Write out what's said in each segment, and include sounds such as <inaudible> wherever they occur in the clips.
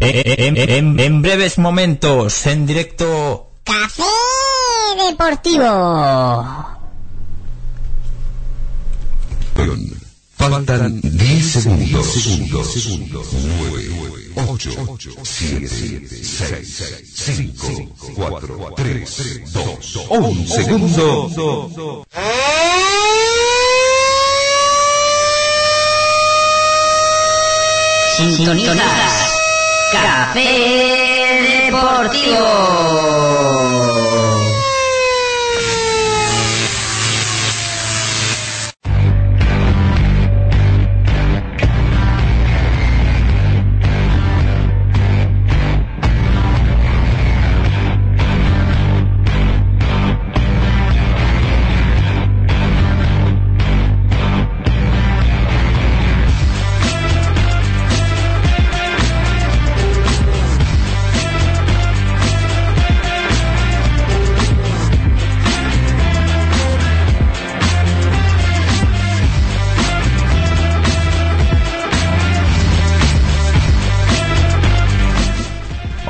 En, en- en breves momentos, en directo. Café Deportivo. Faltan 10 segundos. 9, 8, 7, 6, 5, 4, 3, 2, 1 segundo. Sintoniza. Café Deportivo.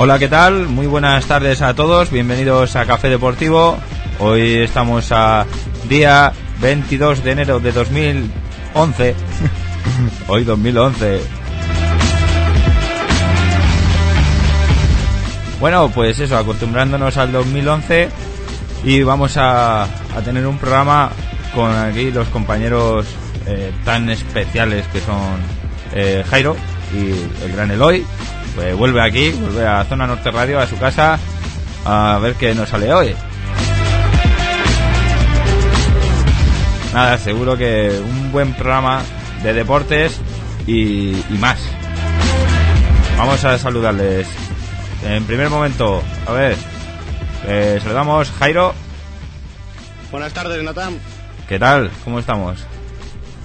Hola, ¿qué tal? Muy buenas tardes a todos, bienvenidos a Café Deportivo. Hoy estamos a día 22 de enero de 2011. <laughs> Hoy 2011. Bueno, pues eso, acostumbrándonos al 2011 y vamos a, a tener un programa con aquí los compañeros eh, tan especiales que son eh, Jairo y el gran Eloy. Pues vuelve aquí, vuelve a Zona Norte Radio, a su casa, a ver qué nos sale hoy. Nada, seguro que un buen programa de deportes y, y más. Vamos a saludarles. En primer momento, a ver, eh, saludamos Jairo. Buenas tardes, Natán. ¿Qué tal? ¿Cómo estamos?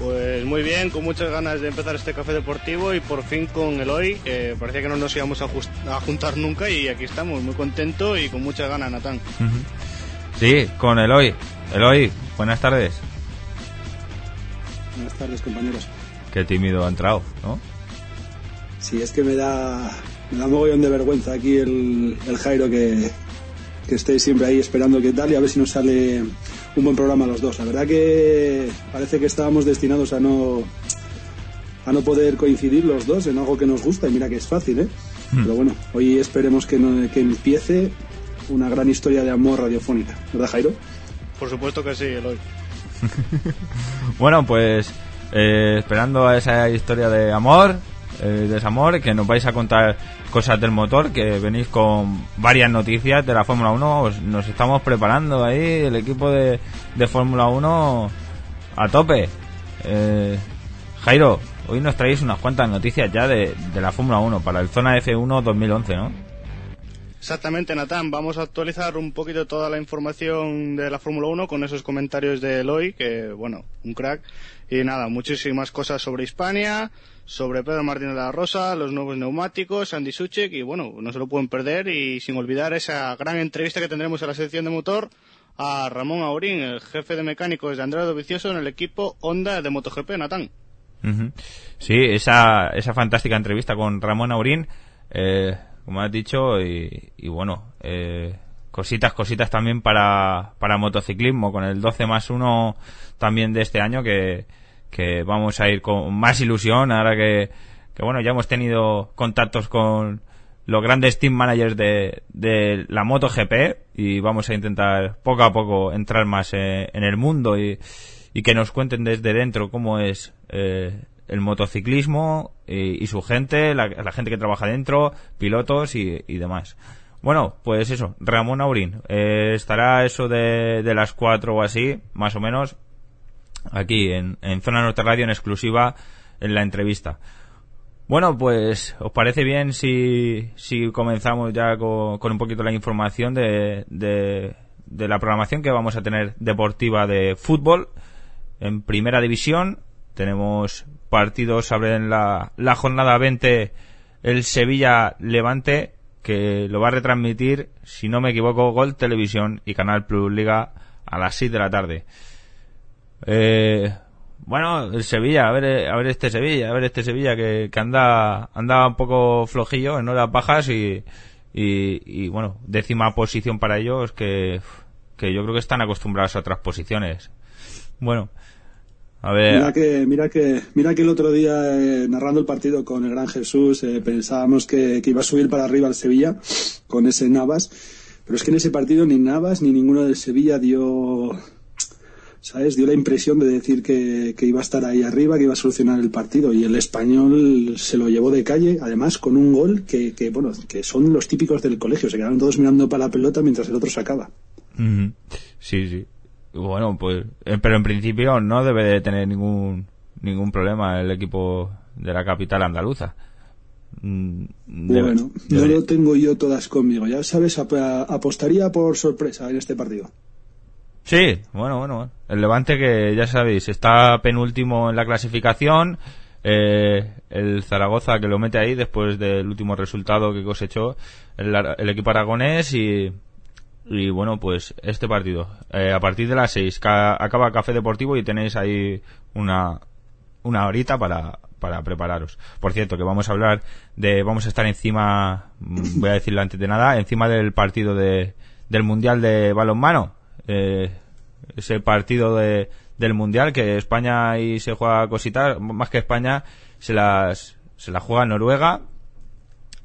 Pues muy bien, con muchas ganas de empezar este café deportivo y por fin con Eloy, que parecía que no nos íbamos a, juntar nunca y aquí estamos, muy contento y con muchas ganas, Natán. Sí, con Eloy. Eloy, buenas tardes. Buenas tardes, compañeros. Qué tímido ha entrado, ¿no? Sí, es que me da, me da mogollón de vergüenza aquí el, el Jairo que, que estéis siempre ahí esperando qué tal y a ver si nos sale un buen programa los dos. La verdad que parece que estábamos destinados a no a no poder coincidir los dos en algo que nos gusta y mira que es fácil, ¿eh? Pero bueno, hoy esperemos que, no- que empiece una gran historia de amor radiofónica, ¿verdad Jairo? Por supuesto que sí, Eloy. <laughs> Bueno, pues eh, esperando a esa historia de amor, eh, desamor, que nos vais a contar cosas del motor, que venís con varias noticias de la Fórmula 1, os- nos estamos preparando ahí, el equipo de, de Fórmula 1 a tope. Eh, Jairo, hoy nos traéis unas cuantas noticias ya de, de la Fórmula 1 para el Zona F1 2011, ¿no? Exactamente, Natán. Vamos a actualizar un poquito toda la información de la Fórmula 1 con esos comentarios de Eloy, que, bueno, un crack. Y nada, muchísimas cosas sobre Hispania, sobre Pedro Martínez de la Rosa, los nuevos neumáticos, Andy Suchek, y bueno, no se lo pueden perder. Y sin olvidar esa gran entrevista que tendremos en la sección de motor a Ramón Aurín, el jefe de mecánicos de Andrés Dovicioso en el equipo Honda de MotoGP, Natán. Sí, esa, esa fantástica entrevista con Ramón Aurín, eh, como has dicho, y, y bueno, eh, cositas, cositas también para, para motociclismo, con el 12 más 1 también de este año, que, que vamos a ir con más ilusión, ahora que, que bueno, ya hemos tenido contactos con los grandes team managers de, de la MotoGP y vamos a intentar poco a poco entrar más eh, en el mundo y, y que nos cuenten desde dentro cómo es eh, el motociclismo y, su gente, la, gente que trabaja dentro, pilotos y, y demás. Bueno, pues eso, Ramón Aurín. eh, estará eso de, de las 4 o así, más o menos, aquí en, en Zona Norte Radio en exclusiva en la entrevista. Bueno, pues, ¿os parece bien si, si comenzamos ya con, un poquito la información de, de, de la programación que vamos a tener deportiva de fútbol en primera división? Tenemos partidos abren la, la jornada 20 el Sevilla Levante que lo va a retransmitir, si no me equivoco, Gol Televisión y Canal Plus Liga a las 6 de la tarde. Eh, bueno, el Sevilla, a ver, a ver este Sevilla, a ver este Sevilla que, que anda, anda un poco flojillo en horas bajas y, y, y bueno, décima posición para ellos que, que yo creo que están acostumbrados a otras posiciones. Bueno, a ver. Mira que, mira que, mira que el otro día, eh, narrando el partido con el Gran Jesús, eh, pensábamos que, que, iba a subir para arriba el Sevilla con ese Navas, pero es que en ese partido ni Navas ni ninguno del Sevilla dio, ¿sabes? Dio la impresión de decir que, que, iba a estar ahí arriba, que iba a solucionar el partido. Y el español se lo llevó de calle, además con un gol que, que bueno, que son los típicos del colegio. Se quedaron todos mirando para la pelota mientras el otro sacaba. Sí, sí. Bueno, pues, eh, pero en principio no debe de tener ningún ningún problema el equipo de la capital andaluza. Mm, Debe, bueno, no lo tengo yo todas conmigo. Ya sabes, ap apostaría por sorpresa en este partido. Sí, bueno, bueno. El Levante que ya sabéis, está penúltimo en la clasificación. Eh, el Zaragoza que lo mete ahí después del último resultado que cosechó el, el equipo aragonés y y bueno, pues este partido, eh, a partir de las 6 ca acaba Café Deportivo y tenéis ahí una, una horita para, para prepararos. Por cierto, que vamos a hablar de, vamos a estar encima, voy a decirlo antes de nada, encima del partido de, del Mundial de Balonmano. Eh, ese partido de, del Mundial que España ahí se juega cositas, más que España se las, se la juega Noruega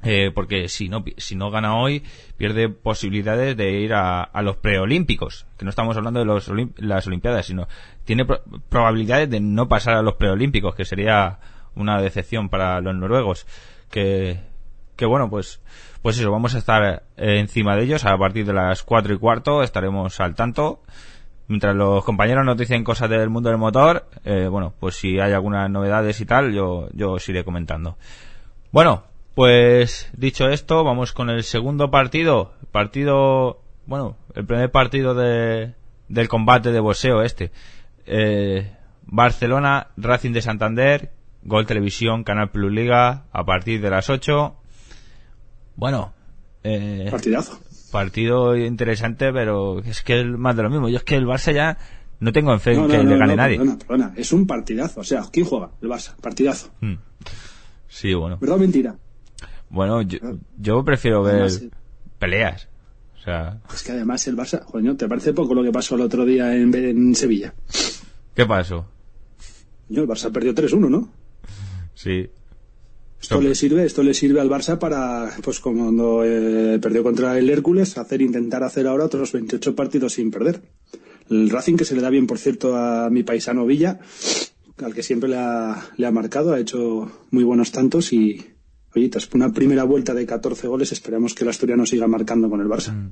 eh, porque si no, si no gana hoy, pierde posibilidades de ir a, a los preolímpicos, que no estamos hablando de los las Olimpiadas, sino tiene pro probabilidades de no pasar a los preolímpicos, que sería una decepción para los noruegos. Que, que bueno, pues, pues eso, vamos a estar eh, encima de ellos a partir de las cuatro y cuarto, estaremos al tanto. Mientras los compañeros nos dicen cosas del mundo del motor, eh, bueno, pues si hay algunas novedades y tal, yo, yo os iré comentando. Bueno, pues dicho esto, vamos con el segundo partido. Partido, bueno, el primer partido de, del combate de boxeo este. Eh, Barcelona, Racing de Santander, Gol Televisión, Canal Plus Liga, a partir de las 8. Bueno. Eh, Partidazo. Partido interesante, pero es que es más de lo mismo. Yo es que el Barça ya no tengo en fe no, no, que no, le gane nadie. Perdona, perdona. Es un partidazo. O sea, ¿quién juega? El Barça. Partidazo. Hmm. Sí, bueno. ¿Verdad o mentira? Bueno, yo, yo prefiero ver además, peleas. O sea... Es que además el Barça, coño, ¿te parece poco lo que pasó el otro día en, en Sevilla? ¿Qué pasó? Coño, el Barça perdió 3-1, ¿no? Sí. Esto le sirve, esto le sirve al Barça para, pues como cuando eh, perdió contra el Hércules, hacer intentar hacer ahora otros 28 partidos sin perder. El Racing que se le da bien, por cierto, a mi paisano Villa, al que siempre le ha, le ha marcado, ha hecho muy buenos tantos y, oye, tras una primera vuelta de 14 goles, esperamos que el Asturiano siga marcando con el Barça. Mm.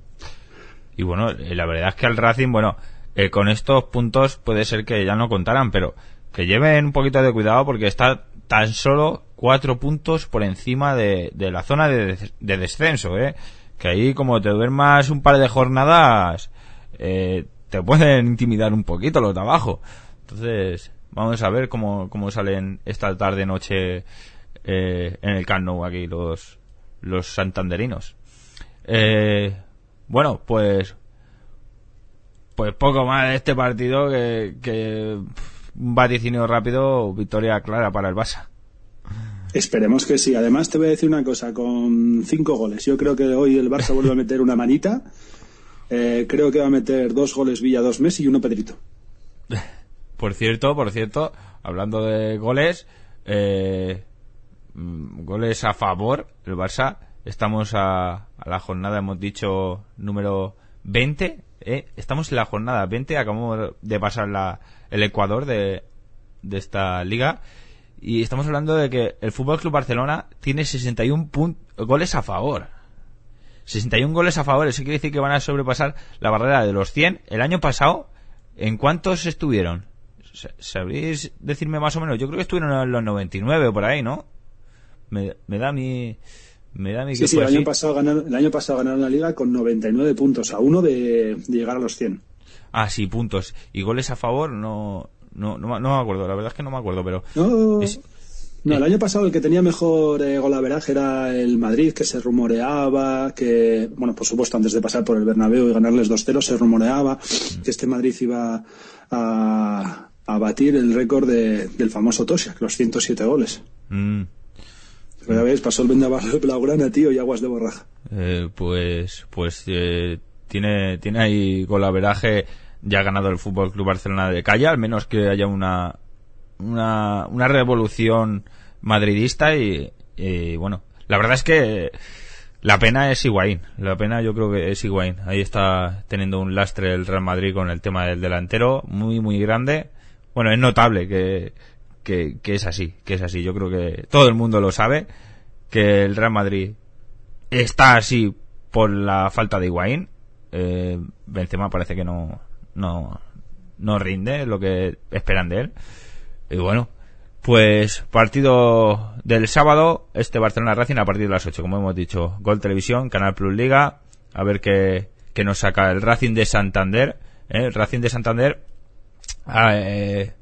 Y bueno, la verdad es que al Racing, bueno, eh, con estos puntos puede ser que ya no contaran, pero que lleven un poquito de cuidado porque está tan solo cuatro puntos por encima de, de la zona de, de, descenso, ¿eh? Que ahí como te duermas un par de jornadas, eh, te pueden intimidar un poquito los de abajo. Entonces, vamos a ver cómo, cómo salen esta tarde-noche eh, en el Camp Nou aquí los, los santanderinos. Eh, bueno, pues pues poco más de este partido que, que un vaticinio rápido, victoria clara para el Barça. Esperemos que sí. Además, te voy a decir una cosa, con cinco goles. Yo creo que hoy el Barça vuelve a meter una manita. Eh, creo que va a meter dos goles Villa, dos Messi y uno Pedrito. <laughs> Por cierto, por cierto, hablando de goles, eh, goles a favor, el Barça. Estamos a, a la jornada, hemos dicho, número 20. ¿eh? Estamos en la jornada 20, acabamos de pasar la, el Ecuador de, de esta liga. Y estamos hablando de que el Fútbol Club Barcelona tiene 61 goles a favor. 61 goles a favor, eso quiere decir que van a sobrepasar la barrera de los 100. El año pasado, ¿en cuántos estuvieron? ¿Sabréis decirme más o menos? Yo creo que estuvieron en los 99 o por ahí, ¿no? Me, me da mi me da mi sí, sí, el año, pasado ganaron, el año pasado ganaron la liga con 99 puntos a uno de, de, llegar a los 100 ah sí puntos y goles a favor no no, no, no me acuerdo la verdad es que no me acuerdo pero no, es, no el año pasado el que tenía mejor eh, golaveraje era el Madrid que se rumoreaba que bueno por supuesto antes de pasar por el Bernabéu y ganarles 2-0 se rumoreaba que este Madrid iba a a batir el récord de- del famoso Toshak, los 107 goles. Mm, Pero ya ves, pasó el vendaval blaugrana, tío, y aguas de borraja. eh, pues pues eh, tiene tiene ahí golaveraje ya ha ganado el Fútbol Club Barcelona de calle, al menos que haya una una, una revolución madridista y, bueno, la verdad es que la pena es Higuaín, la pena yo creo que es Higuaín. Ahí está teniendo un lastre el Real Madrid con el tema del delantero, muy muy grande. Bueno, es notable que, que, que es así, que es así. Yo creo que todo el mundo lo sabe, que el Real Madrid está así por la falta de Higuaín. Eh, Benzema parece que no, no, no rinde lo que esperan de él. Y bueno, pues partido del sábado, este Barcelona Racing a partir de las 8, como hemos dicho. Gol Televisión, Canal Plus Liga, a ver qué, qué nos saca el Racing de Santander. ¿eh? El Racing de Santander, ah, eh,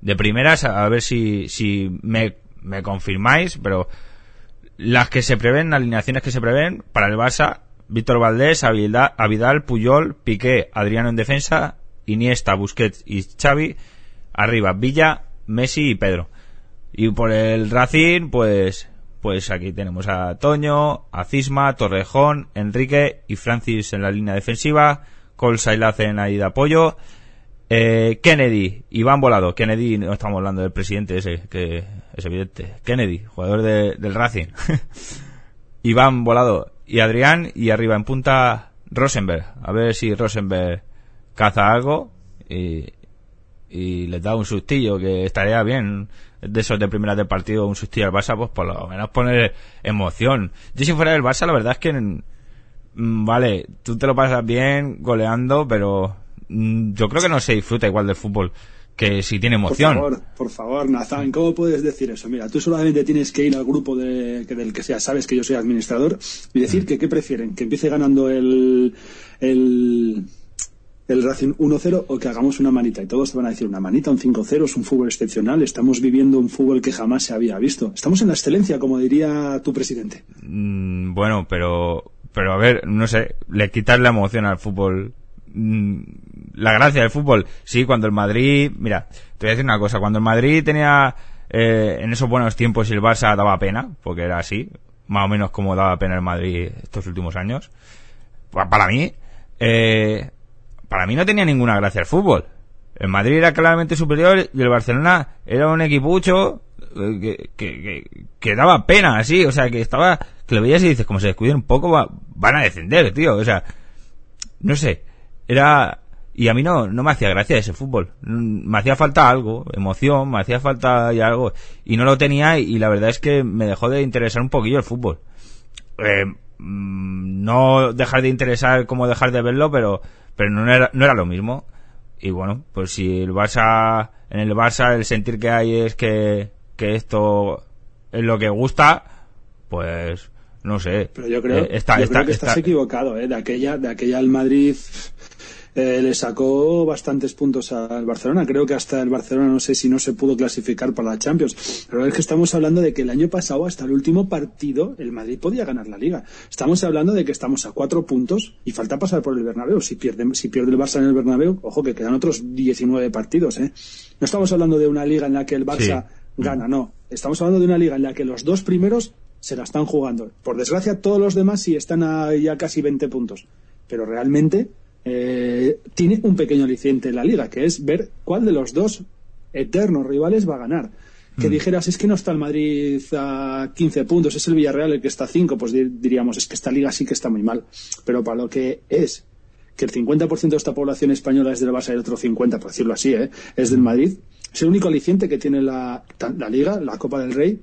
de primeras, a ver si, si me, me confirmáis, pero las que se prevén, alineaciones que se prevén para el Barça, Víctor Valdés, Avidal, Puyol, Piqué, Adriano en defensa, Iniesta, Busquets y Xavi, arriba Villa, Messi y Pedro. Y por el Racing, pues, pues aquí tenemos a Toño, a Cisma, Torrejón, Enrique y Francis en la línea defensiva, Col Sailaz en ahí de apoyo, eh, Kennedy, Iván Volado, Kennedy, no estamos hablando del presidente ese, que es evidente, Kennedy, jugador de- del Racing, <laughs> Iván Volado y Adrián, y arriba en punta Rosenberg, a ver si Rosenberg caza algo y, y les da un sustillo que estaría bien. De esos de primeras del partido un sustillo al Barça pues por lo menos poner emoción. Yo si fuera del Barça la verdad es que mm, vale tú te lo pasas bien goleando pero mm, yo creo que no se disfruta igual del fútbol que si tiene emoción Por favor, por favor, Nazán, ¿cómo puedes decir eso? Mira, tú solamente tienes que ir al grupo de, que del que sea, sabes que yo soy administrador, y decir que qué prefieren, que empiece ganando el, el, el Racing 1-0 o que hagamos una manita. Y todos te van a decir una manita, un 5-0, es un fútbol excepcional, estamos viviendo un fútbol que jamás se había visto. Estamos en la excelencia, como diría tu presidente. Mm, bueno, pero, pero a ver, no sé, le quitas la emoción al fútbol. Mm, La gracia del fútbol. Sí, cuando el Madrid, mira, te voy a decir una cosa, cuando el Madrid tenía eh, en esos buenos tiempos y el Barça daba pena, porque era así, más o menos como daba pena el Madrid estos últimos años. Pa- Para mí, eh, para mí no tenía ninguna gracia el fútbol. El Madrid era claramente superior y el Barcelona era un equipucho eh, que, que, que, que daba pena, así, o sea, que estaba, que lo veías y dices, como se descuiden un poco, va- van a descender, tío, o sea, no sé, era, y a mí no, no me hacía gracia ese fútbol, me hacía falta algo, emoción, me hacía falta algo, y no lo tenía y, la verdad es que me dejó de interesar un poquillo el fútbol. Eh, mm, no dejar de interesar como dejar de verlo, pero, pero no era, no era lo mismo. Y bueno, pues si el Barça, en el Barça el sentir que hay es que, que esto es lo que gusta, pues no sé. Pero yo creo, Eh, está, yo está- creo que estás está- equivocado, ¿eh? De aquella, de aquella el Madrid eh, le sacó bastantes puntos al Barcelona. Creo que hasta el Barcelona no sé si no se pudo clasificar para la Champions. Pero es que estamos hablando de que el año pasado, hasta el último partido, el Madrid podía ganar la Liga. Estamos hablando de que estamos a cuatro puntos y falta pasar por el Bernabéu. Si pierde, si pierde el Barça en el Bernabéu, ojo que quedan otros 19 partidos, ¿eh? No estamos hablando de una liga en la que el Barça Sí. gana, no. Estamos hablando de una liga en la que los dos primeros se la están jugando. Por desgracia, todos los demás sí están a ya casi 20 puntos. Pero realmente eh, tiene un pequeño aliciente en la liga, que es ver cuál de los dos eternos rivales va a ganar. Que dijeras, es que no está el Madrid a 15 puntos, es el Villarreal el que está a 5, pues di- diríamos, es que esta liga sí que está muy mal. Pero para lo que es que el 50% de esta población española es del Barça y el otro 50%, por decirlo así, ¿eh? es del Madrid, es el único aliciente que tiene la, Liga, la Copa del Rey.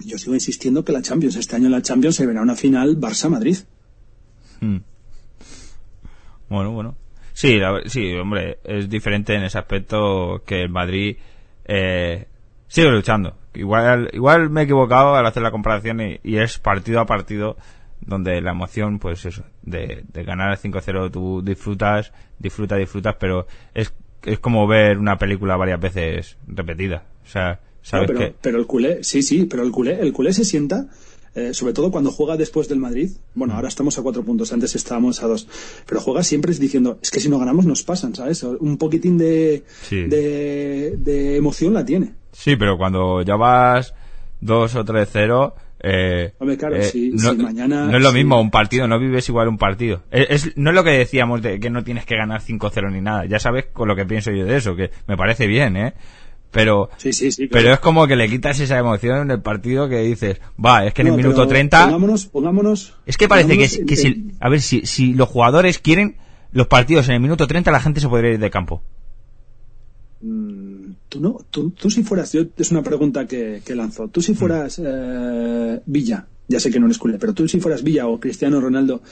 Yo sigo insistiendo que la Champions, este año en la Champions se verá una final Barça-Madrid. Mm. Bueno, bueno. Sí, la- sí, hombre, es diferente en ese aspecto que el Madrid eh, sigue luchando. Igual, igual me he equivocado al hacer la comparación y, y es partido a partido donde la emoción, pues eso, de, de ganar 5-0 tú disfrutas, disfrutas, disfrutas, pero es, es como ver una película varias veces repetida. O sea, sabes No, pero, que... pero el culé, sí, sí, pero el culé, el culé se sienta eh, sobre todo cuando juega después del Madrid. Bueno, ahora estamos a cuatro puntos, antes estábamos a dos. Pero juega siempre diciendo, es que si no ganamos nos pasan, ¿sabes? Un poquitín de, Sí. de, de emoción la tiene. Sí, pero cuando ya vas 2 o 3-0... Eh, Hombre, claro, eh, si- no, si mañana- no es lo si- mismo un partido, no vives igual un partido. Es, es- no es lo que decíamos de que no tienes que ganar 5-0 ni nada. Ya sabes con lo que pienso yo de eso, que me parece bien, ¿eh? Pero, Sí, sí, sí. claro. pero es como que le quitas esa emoción en el partido que dices, va, es que en No, el minuto pero 30... Pongámonos, pongámonos. Es que parece que, si- que en- si, a ver, si, si los jugadores quieren los partidos en el minuto 30, la gente se podría ir de campo. Mm, Tú no, tú, tú si fueras, yo es una pregunta que, que lanzo. Tú si fueras eh, Villa, ya sé que no eres culé, pero tú si fueras Villa o Cristiano Ronaldo,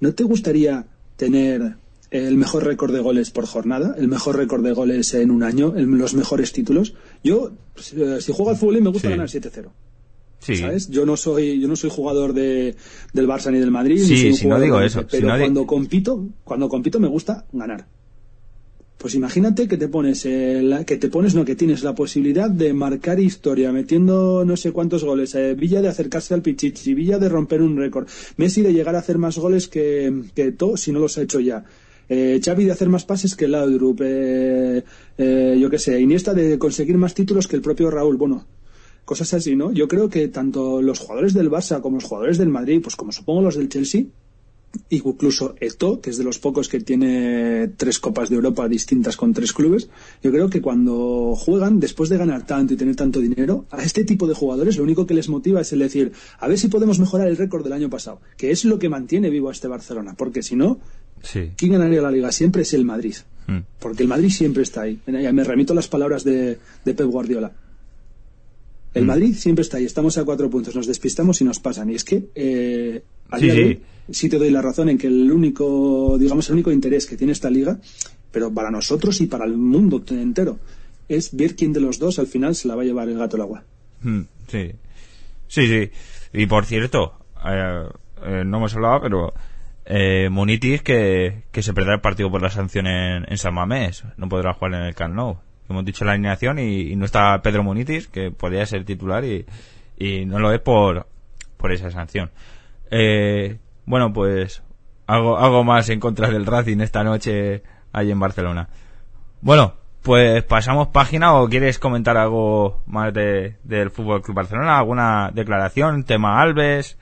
¿no te gustaría tener el mejor récord de goles por jornada, el mejor récord de goles en un año, el- los mejores títulos? Yo, eh, si juego al fútbol, me gusta Sí. ganar 7-0. Sí. ¿Sabes? Yo no soy, yo no soy jugador de, del Barça ni del Madrid. Sí, ni soy un si no digo eso, si Pero di- cuando compito, cuando compito me gusta ganar. Pues imagínate que te pones, eh, la- que te pones, no, que tienes la posibilidad de marcar historia, metiendo no sé cuántos goles, eh, Villa de acercarse al Pichichi, Villa de romper un récord, Messi de llegar a hacer más goles que, que todo si no los ha hecho ya. Eh, Xavi de hacer más pases que Laudrup, eh, eh, yo qué sé, Iniesta de conseguir más títulos que el propio Raúl. Bueno, cosas así, ¿no? Yo creo que tanto los jugadores del Barça como los jugadores del Madrid, pues como supongo los del Chelsea, incluso Eto, que es de los pocos que tiene tres copas de Europa distintas con tres clubes, yo creo que cuando juegan, después de ganar tanto y tener tanto dinero, a este tipo de jugadores lo único que les motiva es el decir, a ver si podemos mejorar el récord del año pasado, que es lo que mantiene vivo a este Barcelona, porque si no, Sí. ¿quién ganaría la liga? Siempre es el Madrid. Mm. Porque el Madrid siempre está ahí. Me remito a las palabras de, de Pep Guardiola. El Mm. Madrid siempre está ahí. Estamos a cuatro puntos. Nos despistamos y nos pasan. Y es que, eh, a Sí, día de sí. hoy, sí te doy la razón en que el único, digamos, el único interés que tiene esta liga, pero para nosotros y para el mundo entero, es ver quién de los dos al final se la va a llevar el gato al agua. Mm, Sí. Sí, sí. Y por cierto, eh, eh, no hemos hablado, pero eh, Munitis que, que se perderá el partido por la sanción en, en San Mamés. No podrá jugar en el Camp Nou. Hemos dicho la alineación y, y no está Pedro Munitis, que podría ser titular y, y no lo es por, por esa sanción. Eh, bueno, pues algo, algo más en contra del Racing esta noche ahí en Barcelona. Bueno, pues pasamos página o quieres comentar algo más de, del Fútbol Club Barcelona, alguna declaración, tema Alves.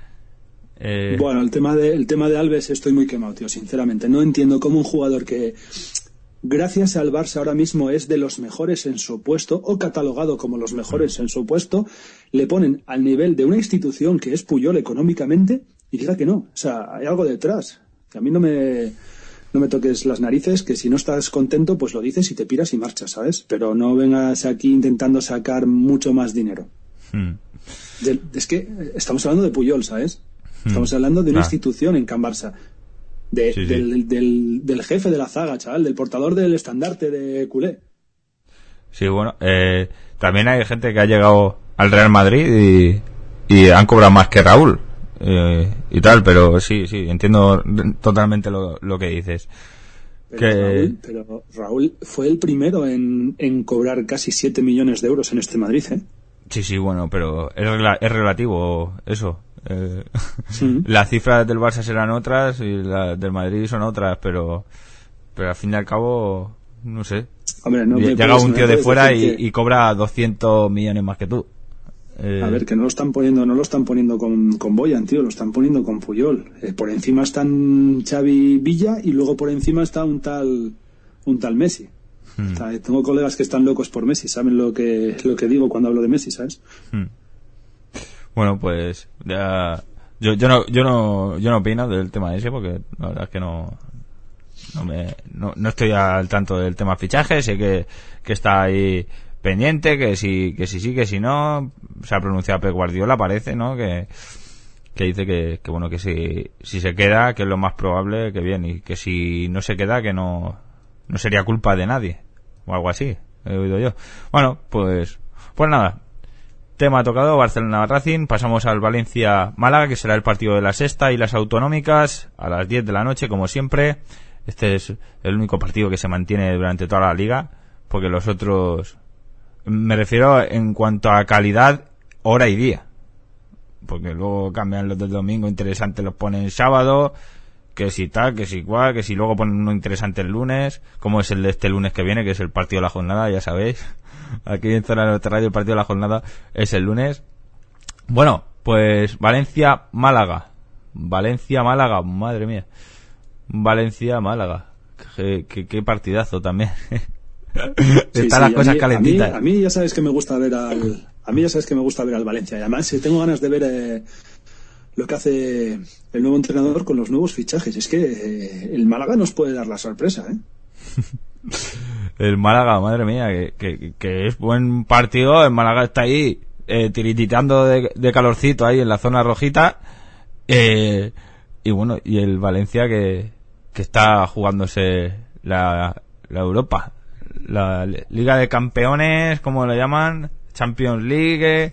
Eh, Bueno, el tema, de, el tema de Alves estoy muy quemado, tío, sinceramente. No entiendo cómo un jugador que, gracias al Barça ahora mismo es de los mejores en su puesto, o catalogado como los mejores en su puesto, le ponen al nivel de una institución que es Puyol económicamente y diga que no. O sea, hay algo detrás. Que a mí no me, no me toques las narices, que si no estás contento, pues lo dices y te piras y marchas, ¿sabes? Pero no vengas aquí intentando sacar mucho más dinero. hmm, es que estamos hablando de Puyol, ¿sabes? Estamos hablando de una institución en Can Barça. De- Sí, sí. Del, del- del jefe de la zaga, chaval, del portador del estandarte de culé. Sí, bueno, eh, también hay gente que ha llegado al Real Madrid y, y han cobrado más que Raúl eh, y tal, pero sí, sí, entiendo totalmente lo, lo que dices. Pero, Que- Raúl, pero Raúl fue el primero en, en cobrar casi 7 millones de euros en este Madrid, ¿eh? Sí, sí, bueno, pero es relativo eso. Eh, Sí. <laughs> Las cifras del Barça serán otras y las del Madrid son otras, pero, pero al fin y al cabo, no sé. Hombre, no Llega un tío de fuera y, decir que- y cobra 200 millones más que tú. Eh, A ver, que no lo están poniendo, no lo están poniendo con, con Boyan, tío, lo están poniendo con Puyol. Eh, por encima están Xavi Villa y luego por encima está un tal, un tal Messi. Hmm. O sea, tengo colegas que están locos por Messi, saben lo que, lo que digo cuando hablo de Messi, ¿sabes? Hmm. Bueno, pues ya yo, yo no yo no yo no opino del tema ese porque la verdad es que no no me no, no estoy al tanto del tema fichaje, sé que, que está ahí pendiente, que si que si sí, que si no, se ha pronunciado Pep Guardiola parece, ¿no? Que que dice que, que bueno que si si se queda que es lo más probable que bien y que si no se queda que no no sería culpa de nadie o algo así he oído yo bueno pues pues nada Tema tocado, Barcelona Racing. Pasamos al Valencia Málaga, que será el partido de la sexta y las autonómicas a las 10 de la noche, como siempre. Este es el único partido que se mantiene durante toda la liga, porque los otros, me refiero en cuanto a calidad, hora y día. porque luego cambian los del domingo interesantes los ponen sábado, que si tal, que si cual, que si luego ponen uno interesante el lunes, como es el de este lunes que viene, que es el partido de la jornada, ya sabéis. Aquí en Zona Norte Radio el partido de la jornada es el lunes. Bueno, pues Valencia-Málaga. Valencia-Málaga, madre mía. Valencia-Málaga. Qué, qué, qué partidazo también. <laughs> Sí, Están sí, las a cosas mí- calentitas. A mí, a mí ya sabes que me gusta ver al. A mí ya sabes que me gusta ver al Valencia. Y además eh, tengo ganas de ver eh, lo que hace el nuevo entrenador con los nuevos fichajes. Es que eh, el Málaga nos puede dar la sorpresa, ¿eh? <laughs> El Málaga, madre mía, que, que, es buen partido. El Málaga está ahí eh, tirititando de, calorcito ahí en la zona rojita. Eh, y bueno, y el Valencia que, que está jugándose la, la Europa. La Liga de Campeones, como lo llaman, Champions League.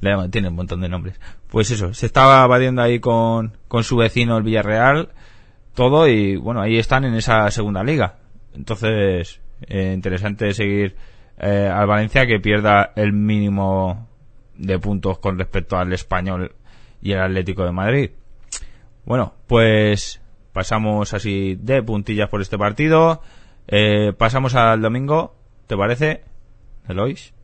<laughs> Tiene un montón de nombres. Pues eso, se estaba batiendo ahí con, con su vecino el Villarreal todo y bueno, ahí están en esa segunda liga. Entonces, eh, interesante seguir eh, al Valencia que pierda el mínimo de puntos con respecto al español y el Atlético de Madrid. Bueno, pues pasamos así de puntillas por este partido. Eh, pasamos al domingo, ¿te parece? Elois.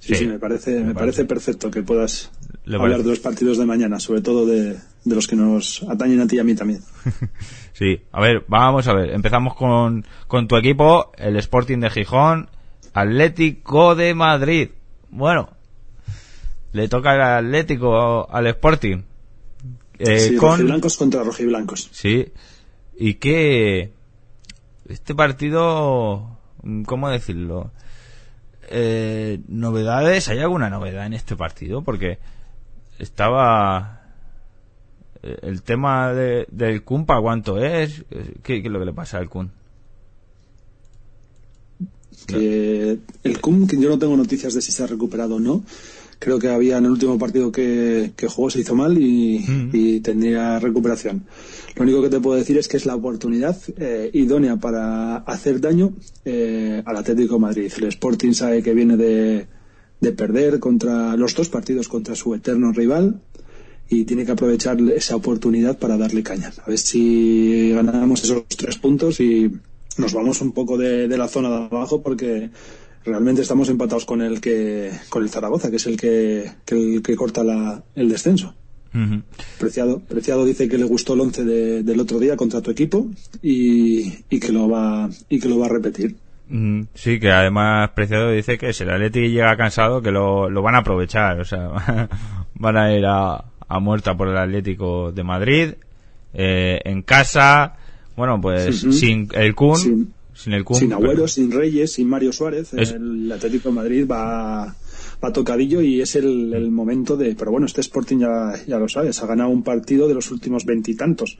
Sí, Sí, sí, me parece, me me parece. parece perfecto que puedas hablar parece. de los partidos de mañana, sobre todo de, de los que nos atañen a ti y a mí también. <laughs> Sí, a ver, vamos a ver. Empezamos con, con tu equipo, el Sporting de Gijón, Atlético de Madrid. Bueno, le toca el Atlético al Sporting. Eh, sí, con, rojiblancos contra rojiblancos. sí, y que este partido, ¿cómo decirlo? Eh, novedades, ¿hay alguna novedad en este partido? Porque estaba eh, el tema de, del Kun, ¿para cuánto es? ¿Qué, qué es lo que le pasa al Kun? que el que yo no tengo noticias de si se ha recuperado o no. Creo que había en el último partido que, que jugó se hizo mal y, Mm. y tendría recuperación. Lo único que te puedo decir es que es la oportunidad eh, idónea para hacer daño eh, al Atlético de Madrid. El Sporting sabe que viene de, de perder contra los dos partidos contra su eterno rival y tiene que aprovechar esa oportunidad para darle caña. A ver si ganamos esos tres puntos y nos vamos un poco de, de la zona de abajo porque realmente estamos empatados con el que con el Zaragoza, que es el que, que el que corta la, el descenso. Preciado, Preciado dice que le gustó el 11 de- del otro día contra tu equipo y, y que lo va y que lo va a repetir. Mm, Sí, que además Preciado dice que si el Atlético llega cansado, que lo, lo van a aprovechar. O sea, <laughs> van a ir a, a muerta por el Atlético de Madrid, eh, en casa. Bueno, pues sin el Kun, Sin- el Kun. sin pero- Agüero, sin Reyes, sin Mario Suárez, Es- el Atlético de Madrid va, va tocadillo y es el, el momento de. Pero bueno, este Sporting ya, ya lo sabes, ha ganado un partido de los últimos veintitantos,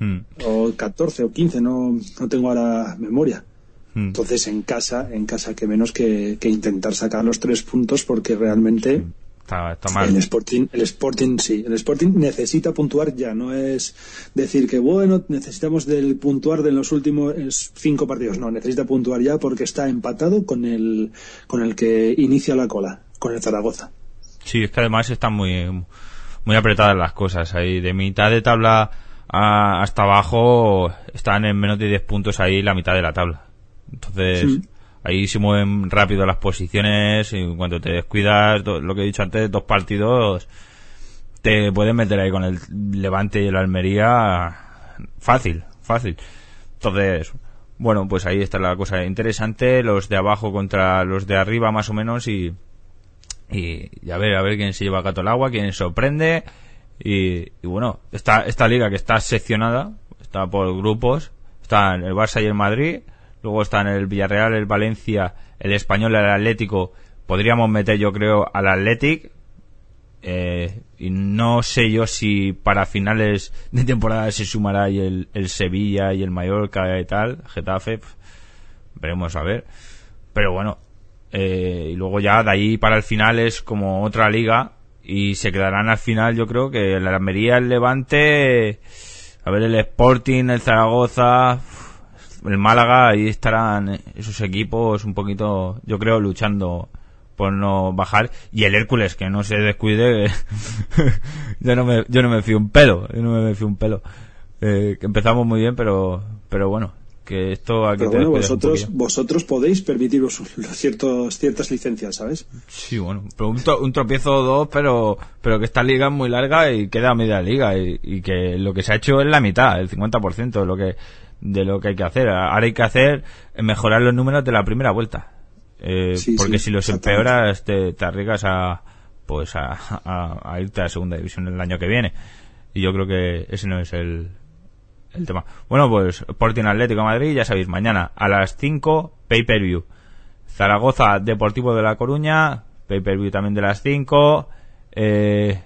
Mm, o 14 o 15, no, no tengo ahora memoria. mm. Entonces en casa, en casa que menos que, que intentar sacar los tres puntos porque realmente Está, está mal. el Sporting, el Sporting sí, el Sporting necesita puntuar ya, no es decir que bueno, necesitamos del puntuar de los últimos cinco partidos, no, necesita puntuar ya porque está empatado con el con el que inicia la cola, con el Zaragoza. Sí, es que además están muy, muy apretadas las cosas. Ahí de mitad de tabla a- hasta abajo están en menos de 10 puntos ahí la mitad de la tabla. Entonces, Sí. Ahí se mueven rápido las posiciones y cuando te descuidas, lo que he dicho antes, dos partidos, te pueden meter ahí con el Levante y el Almería fácil, fácil. Entonces, bueno, pues ahí está la cosa interesante, los de abajo contra los de arriba más o menos y, y, y a ver, a ver quién se lleva gato al agua, quién sorprende. Y, y bueno, esta, esta liga que está seccionada, está por grupos, están el Barça y el Madrid, luego están el Villarreal, el Valencia, el Español, el Atlético. Podríamos meter, yo creo, al Athletic. Eh, y no sé yo si para finales de temporada se sumará ahí el, Sevilla y el Mallorca y tal, Getafe. veremos a ver. Pero bueno, eh, y luego ya de ahí para el final es como otra liga y se quedarán al final yo creo que la Almería, el Levante, a ver el Sporting, el Zaragoza, el Málaga, ahí estarán esos equipos un poquito, yo creo, luchando por no bajar. Y el Hércules que no se descuide <laughs> yo no me yo no me fío un pelo yo no me fío un pelo. Eh, que empezamos muy bien pero pero bueno que esto aquí Pero bueno, vosotros, vosotros podéis permitiros ciertos, ciertas licencias, ¿sabes? sí bueno pero un, tro- un tropiezo o dos pero pero que esta liga es muy larga y queda media liga y, y que lo que se ha hecho es la mitad el 50% de lo que de lo que hay que hacer ahora hay que hacer mejorar los números de la primera vuelta Eh, Sí, porque sí, si los empeoras te, te arriesgas a pues a, a- a irte a segunda división el año que viene y yo creo que ese no es el, el tema. Bueno, pues Sporting Atlético de Madrid, ya sabéis, mañana a las 5, pay-per-view. Zaragoza Deportivo de La Coruña, pay-per-view también de las 5. Eh,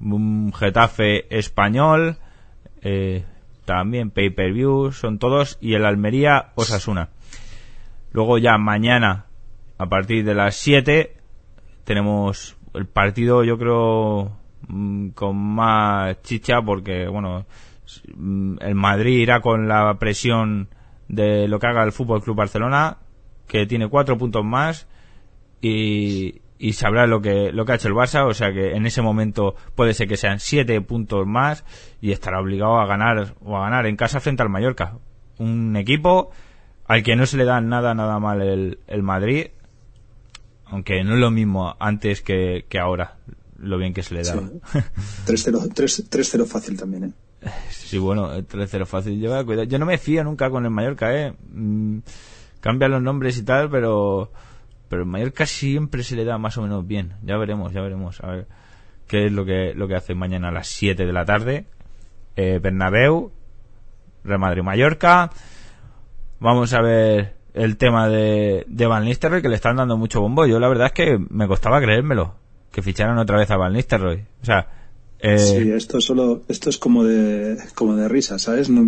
un Getafe Español, eh, también pay-per-view, son todos. Y el Almería Osasuna. Luego ya mañana, a partir de las 7, tenemos el partido, yo creo, mm, con más chicha, porque, bueno, mm, el Madrid irá con la presión de lo que haga el Fútbol Club Barcelona, que tiene cuatro puntos más, y, y sabrá lo que, lo que ha hecho el Barça, o sea que en ese momento puede ser que sean siete puntos más, y estará obligado a ganar, o a ganar en casa frente al Mallorca. Un equipo al que no se le da nada, nada mal el, el Madrid, aunque no es lo mismo antes que, que ahora, lo bien que se le da. Sí. 3-0 3 3-0 fácil también, ¿eh? Sí, bueno, el 3-0 fácil. Yo, cuidado. yo no me fío nunca con el Mallorca, ¿eh? Mm, cambian los nombres y tal, pero pero el Mallorca siempre se le da más o menos bien. Ya veremos, ya veremos. A ver qué es lo que, lo que hace mañana a las 7 de la tarde. Eh, Bernabéu, Real Madrid-Mallorca. Vamos a ver el tema de, de Van Nistelrooy, que le están dando mucho bombo. Yo la verdad es que me costaba creérmelo, que ficharan otra vez a Van Nistelrooy. O sea, eh, Sí, esto solo, esto es como de, como de risa, ¿sabes? No,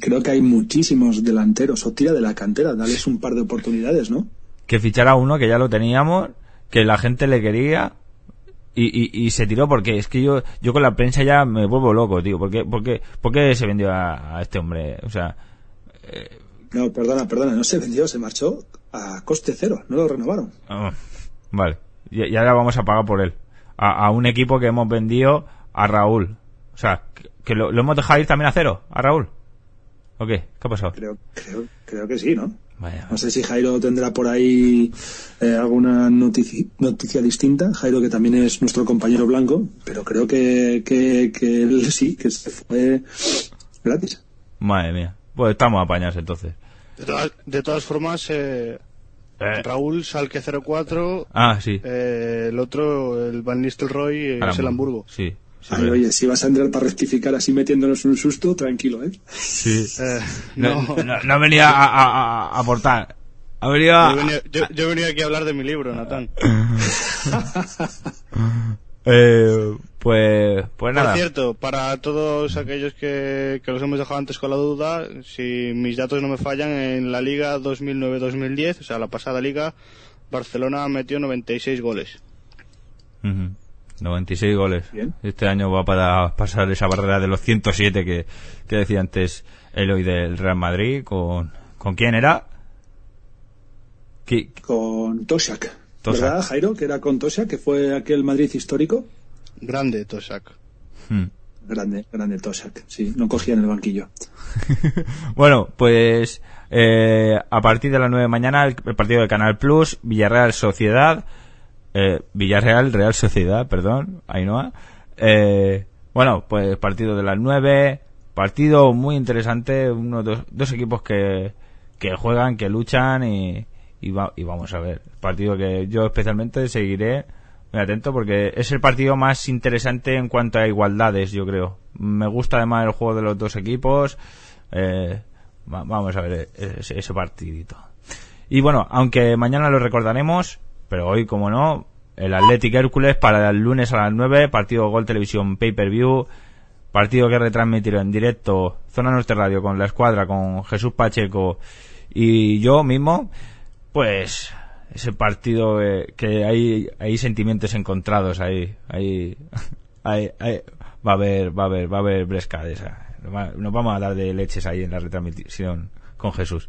creo que hay muchísimos delanteros, o tira de la cantera, dales un par de oportunidades, ¿no? Que fichara uno que ya lo teníamos, que la gente le quería y, y, y se tiró porque es que yo yo con la prensa ya me vuelvo loco, tío. ¿Por qué, por qué, por qué se vendió a, a este hombre? O sea, No, perdona, perdona, no se vendió, se marchó a coste cero, no lo renovaron. ah, vale. Y, y ahora vamos a pagar por él. A, a un equipo que hemos vendido a Raúl. O sea, que, que lo, lo hemos dejado ir también a cero, a Raúl. ¿O qué? ¿Qué ha pasado? Creo, creo, creo que sí, ¿no? Vaya. No sé si Jairo tendrá por ahí eh, alguna notici- noticia distinta. Jairo, que también es nuestro compañero blanco, pero creo que, que, que él sí, que se fue gratis. Madre mía. Pues estamos apañados entonces. De todas, de todas formas, eh, Eh, Raúl Salque 04, ah, sí. eh, el otro, el Van Nistelrooy, es el Hamburgo. Sí. Ay, oye, si vas a entrar para rectificar así metiéndonos un susto, tranquilo, ¿eh? Sí. Eh, No, no, no, no venía a, a- a- a aportar. Ha venido a... yo, venía, yo, yo venía aquí a hablar de mi libro, Natán. <laughs> Eh, pues, pues Por nada. cierto, para todos aquellos que, que los hemos dejado antes con la duda, si mis datos no me fallan, en la Liga 2009-2010, o sea, la pasada Liga, Barcelona metió 96 goles. Ujú. 96 goles. Bien. Este año va para pasar esa barrera de los 107 que, que decía antes Eloy del Real Madrid. ¿Con, ¿con quién era? ¿Qui- Con Toshak. Toshak. ¿Verdad, Jairo? Que era con Toshak, que fue aquel Madrid histórico. Grande, Tosak. Hmm. Grande, grande Toshak. Sí, no cogía en el banquillo. <laughs> Bueno, pues eh, a partir de las 9 de mañana el, el partido de Canal Plus, Villarreal Sociedad, eh, Villarreal Real Sociedad, perdón, Ainhoa. Eh, bueno, pues partido de las 9, partido muy interesante, uno dos, dos equipos que, que juegan, que luchan y, y, va- y vamos a ver, partido que yo especialmente seguiré muy atento porque es el partido más interesante en cuanto a igualdades, yo creo. Me gusta además el juego de los dos equipos. Eh, va- vamos a ver eh, ese, ese partidito. Y bueno, aunque mañana lo recordaremos, pero hoy, como no, el Athletic Hércules para el lunes a las 9, partido Gol Televisión Pay-Per-View, partido que retransmitirá en directo Zona Norte Radio con la escuadra, con Jesús Pacheco y yo mismo, pues ese partido eh, que hay, hay sentimientos encontrados ahí, <laughs> ahí, ahí- va a haber, va a haber, va a haber bresca de esa. Nos vamos a dar de leches ahí en la retransmisión con Jesús.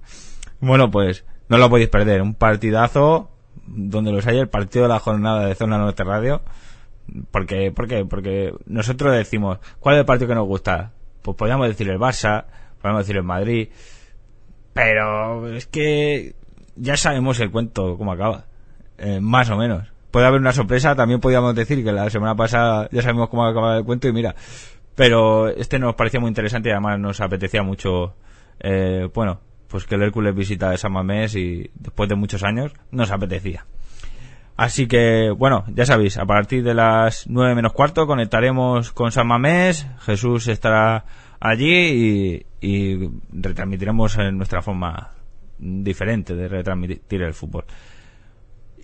Bueno, pues no lo podéis perder. Un partidazo donde los haya el partido de la jornada de Zona Norte Radio. Porque, ¿Por qué? Porque nosotros decimos, ¿cuál es el partido que nos gusta? Pues podríamos decir el Barça, podríamos decir el Madrid, pero es que ya sabemos el cuento cómo acaba, eh, más o menos. Puede haber una sorpresa, también podríamos decir que la semana pasada ya sabemos cómo acaba el cuento y mira, pero este nos parecía muy interesante y además nos apetecía mucho, eh, bueno, pues que el Hércules visita San Mamés y después de muchos años nos apetecía. Así que, bueno, ya sabéis, a partir de las nueve menos cuarto conectaremos con San Mamés, Jesús estará allí y, y retransmitiremos en nuestra forma diferente de retransmitir el fútbol.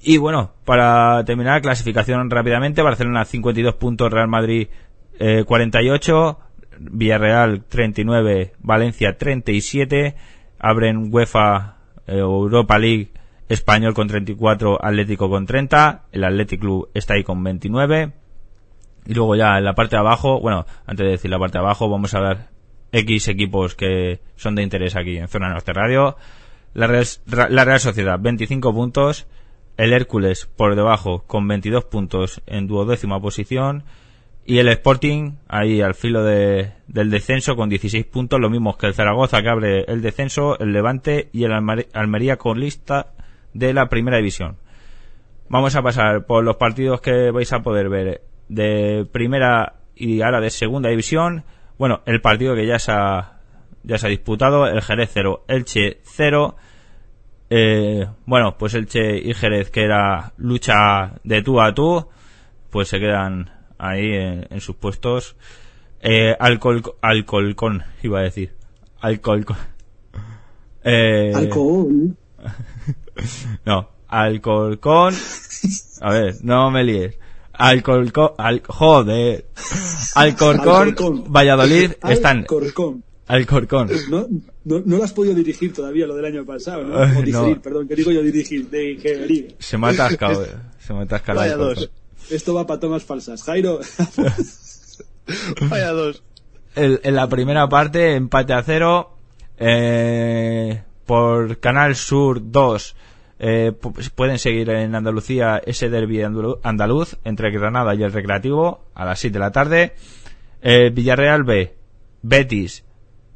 Y bueno, para terminar, clasificación rápidamente, Barcelona 52 puntos, Real Madrid eh, 48, Villarreal 39, Valencia 37, abren UEFA eh, Europa League Español con 34, Atlético con 30, el Athletic Club está ahí con 29. Y luego ya en la parte de abajo, bueno, antes de decir la parte de abajo, vamos a ver X equipos que son de interés aquí en Zona Norte Radio. La Real, la Real Sociedad, 25 puntos. El Hércules por debajo con 22 puntos en duodécima posición. Y el Sporting ahí al filo de, del descenso con 16 puntos, lo mismo que el Zaragoza que abre el descenso, el Levante y el Almería con lista de la primera división. Vamos a pasar por los partidos que vais a poder ver de primera y ahora de segunda división. Bueno, el partido que ya se ha, ya se ha disputado, el Jerez 0, Elche 0. Eh, bueno, pues Elche y Jerez, que era lucha de tú a tú, pues se quedan ahí en, sus puestos. Eh, alcohol, alcoholcón, iba a decir. Alcoholcón. Eh, Alcohol. <laughs> no, Alcolcón. A ver, no me líes. Alcolcón, al, joder. Alcorcón, Valladolid están. Alcorcón. No, no, no lo has podido dirigir todavía lo del año pasado, ¿no? <laughs> O digerir, perdón, que digo yo dirigir, digerir. Se me ha atascado, se me ha atascado Vaya dos. Esto va para tomas falsas. Jairo. <laughs> Vaya dos. El, en la primera parte, empate a cero. Eh, por Canal Sur 2 eh, pueden seguir en Andalucía ese derby andaluz entre Granada y el Recreativo a las 7 de la tarde. Eh, Villarreal B, Betis,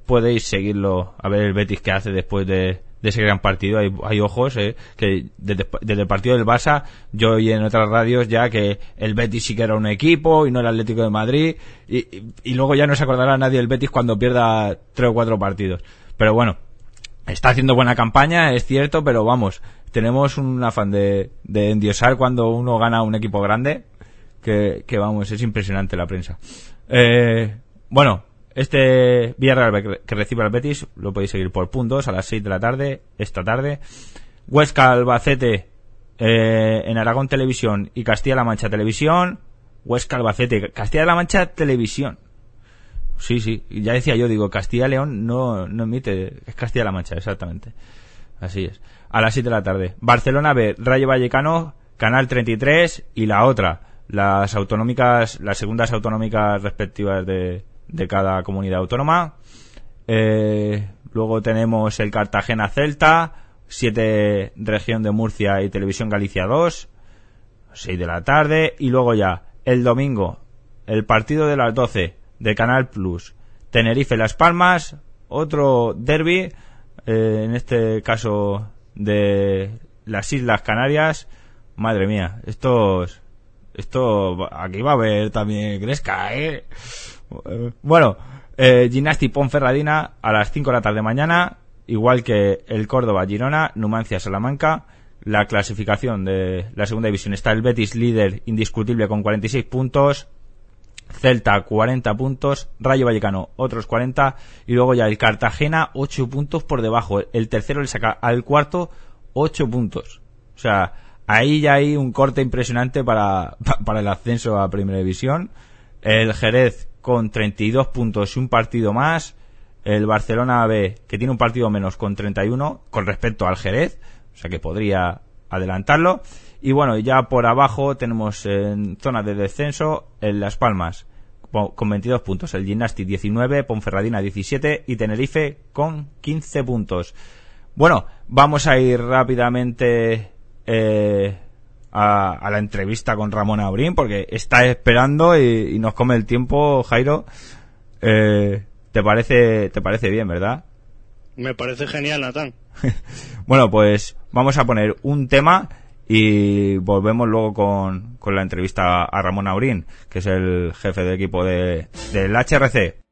podéis seguirlo a ver el Betis que hace después de, ese gran partido. Hay, ojos eh, que desde, el partido del Barça yo oí en otras radios ya que el Betis sí que era un equipo y no el Atlético de Madrid y, y luego ya no se acordará nadie del Betis cuando pierda tres o cuatro partidos. Pero bueno, está haciendo buena campaña, es cierto, pero vamos, tenemos un afán de, de endiosar cuando uno gana un equipo grande, que, que vamos, es impresionante la prensa. Eh, bueno, este Villarreal que recibe al Betis lo podéis seguir por puntos a las 6 de la tarde, esta tarde. Huesca Albacete eh, en Aragón Televisión y Castilla-La Mancha Televisión. Huesca Albacete, Castilla-La Mancha Televisión. Sí, sí, ya decía yo, digo, Castilla-León no, no emite, es Castilla-La Mancha, exactamente. Así es. A las 7 de la tarde. Barcelona B, Rayo Vallecano, Canal 33 y la otra, las autonómicas, las segundas autonómicas respectivas de, de cada comunidad autónoma. Eh, luego tenemos el Cartagena Celta, 7 Región de Murcia y Televisión Galicia 2, 6 de la tarde. Y luego ya, el domingo, el partido de las 12, de Canal Plus. Tenerife Las Palmas, otro derby, eh, en este caso de las Islas Canarias. Madre mía, estos, esto, aquí va a haber también Gresca, ¿eh? Bueno, eh, Gimnasti Ponferradina a las 5 de la tarde mañana, igual que el Córdoba Girona, Numancia Salamanca. La clasificación de la segunda división está el Betis líder indiscutible con 46 puntos, Celta 40 puntos, Rayo Vallecano otros 40 y luego ya el Cartagena 8 puntos por debajo. El tercero le saca al cuarto 8 puntos. O sea, ahí ya hay un corte impresionante para, <laughs> para el ascenso a Primera División. El Jerez con 32 puntos y un partido más. El Barcelona B, que tiene un partido menos con 31 con respecto al Jerez. O sea que podría adelantarlo. Y bueno, ya por abajo tenemos en zona de descenso en Las Palmas con 22 puntos, el Gimnasti 19, Ponferradina 17 y Tenerife con 15 puntos. Bueno, vamos a ir rápidamente eh, a, a la entrevista con Ramón Aurín, porque está esperando y, y nos come el tiempo, Jairo. Eh, ¿te, parece, ¿Te parece bien, verdad? Me parece genial, Natán. <laughs> Bueno, pues vamos a poner un tema y volvemos luego con, con la entrevista a Ramón Aurín, que es el jefe de equipo de, del HRC.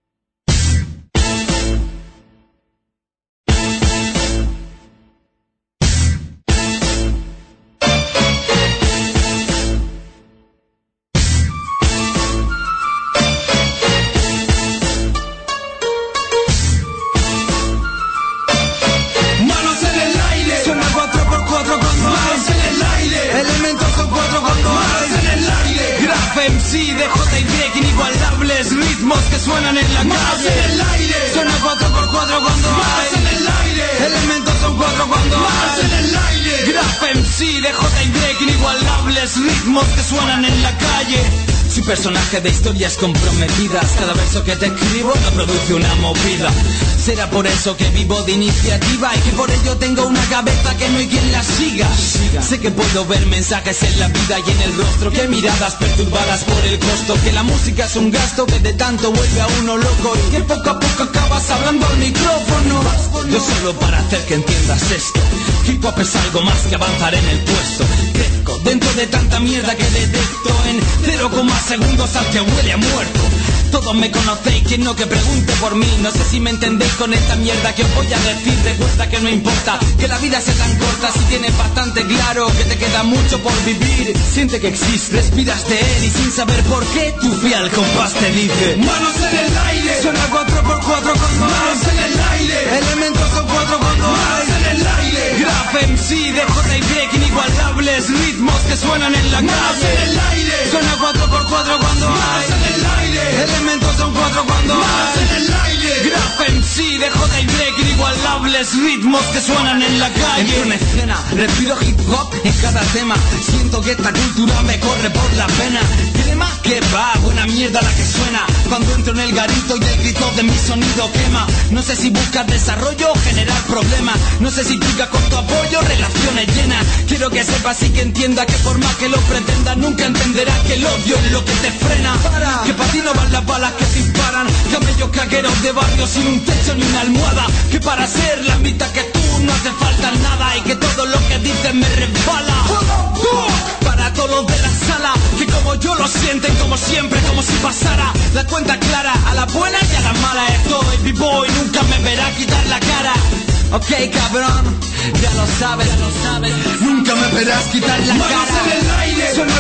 Personaje de historias comprometidas. Cada verso que te escribo no produce una movida. Será por eso que vivo de iniciativa y que por ello tengo una cabeza que no hay quien la siga. Sé que puedo ver mensajes en la vida y en el rostro, que miradas perturbadas por el costo, que la música es un gasto que de tanto vuelve a uno loco y que poco a poco acabas hablando al micrófono. Yo solo para hacer que entiendas esto. Hip hop es algo más que avanzar en el puesto. Crezco dentro de tanta mierda que detecto en 0, segundos al que huele a muerto. Todos me conocéis, quien no que pregunte por mí. No sé si me entendéis con esta mierda que os voy a decir. Recuerda que no importa que la vida sea tan corta si tienes bastante claro que te queda mucho por vivir. Siente que existe, respiras de él y sin saber por qué tu fiel compás te dice: Manos en el aire, suena 4x4 con manos en el aire. Elementos son 4 con manos en el aire. Graf MC de J inigualables ritmos que suenan en la calle. en el aire, suena 4x4 cuando hay. en el aire, elementos son 4 cuando hay. en el aire, Graf MC de J inigualables ritmos que suenan en la calle. En escena, respiro hip hop en cada tema. Siento que esta cultura me corre por la pena. Crema que va, buena mierda la que suena. Cuando entro en el garito y el grito de mi sonido quema. No sé si buscas desarrollo o generar problemas. No sé si pica con tu apoyo, relaciones llenas. Quiero que sepas y que entienda que por más que lo pretenda, nunca que el odio es lo que te frena. Que para ti no van las balas que disparan. Camellos cagueros de barrio sin un techo ni una almohada. Que para ser la mitad que tú no hace falta nada. Y que todo lo que dices me resbala. Para todos de la sala, que como yo lo sienten, como siempre, como si pasara la cuenta clara a la buena y a la mala. Estoy vivo y nunca me verá quitar la cara. Ok, cabrón, ya lo sabes, ya lo sabes. Nunca me verás quitar la cara. en el aire, suena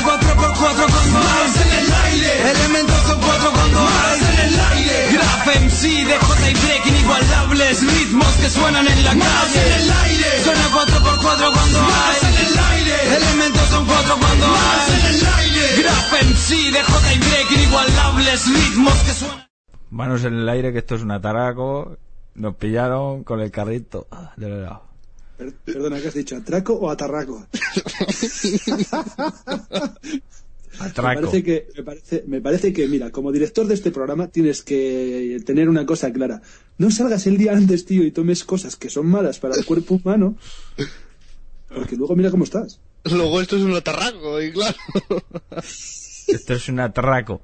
4x4 con manos en el aire. Elementos son 4 con manos en el aire. Graf MC de J inigualables ritmos que suenan en la calle. en el aire, suena 4x4 cuando hay. en el aire, elementos son 4 cuando hay. en el aire. Graf MC de J inigualables ritmos que suenan. Manos en el aire, que esto es un ataraco. Nos pillaron con el carrito ah, del helado. Per- Perdona, ¿qué has dicho? ¿Atraco o atarraco? <laughs> Me Atraco. parece, que, me, parece, me parece que, mira, como director de este programa tienes que tener una cosa clara. No salgas el día antes, tío, y tomes cosas que son malas para el cuerpo humano, porque luego mira cómo estás. Luego esto es un atarraco, y claro. <laughs> Esto es un atraco.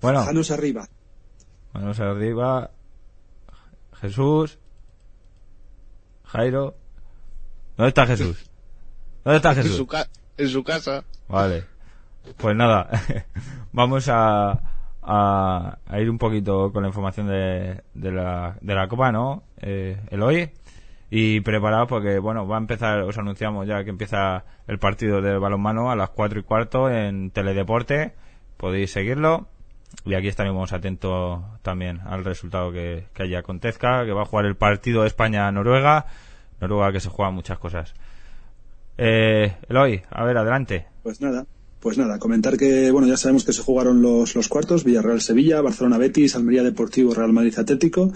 Bueno, Manos arriba. manos arriba. Jesús. Jairo. ¿Dónde está Jesús? ¿Dónde está En Jesús? En su casa. Vale. Pues nada, <laughs> vamos a, a, ir un poquito con la información de, de, la, de la Copa, ¿no? Eh, Eloy. Y preparados porque, bueno, va a empezar, os anunciamos ya que empieza el partido de balonmano a las 4 y cuarto en Teledeporte. Podéis seguirlo. Y aquí estaremos atentos también al resultado que, que acontezca, que va a jugar el partido España-Noruega. Noruega que se juega muchas cosas. Eh, Eloy, a ver, adelante. Pues nada, pues nada, comentar que, bueno, ya sabemos que se jugaron los, los cuartos, Villarreal-Sevilla, Barcelona-Betis, Almería Deportivo, Real Madrid-Atlético,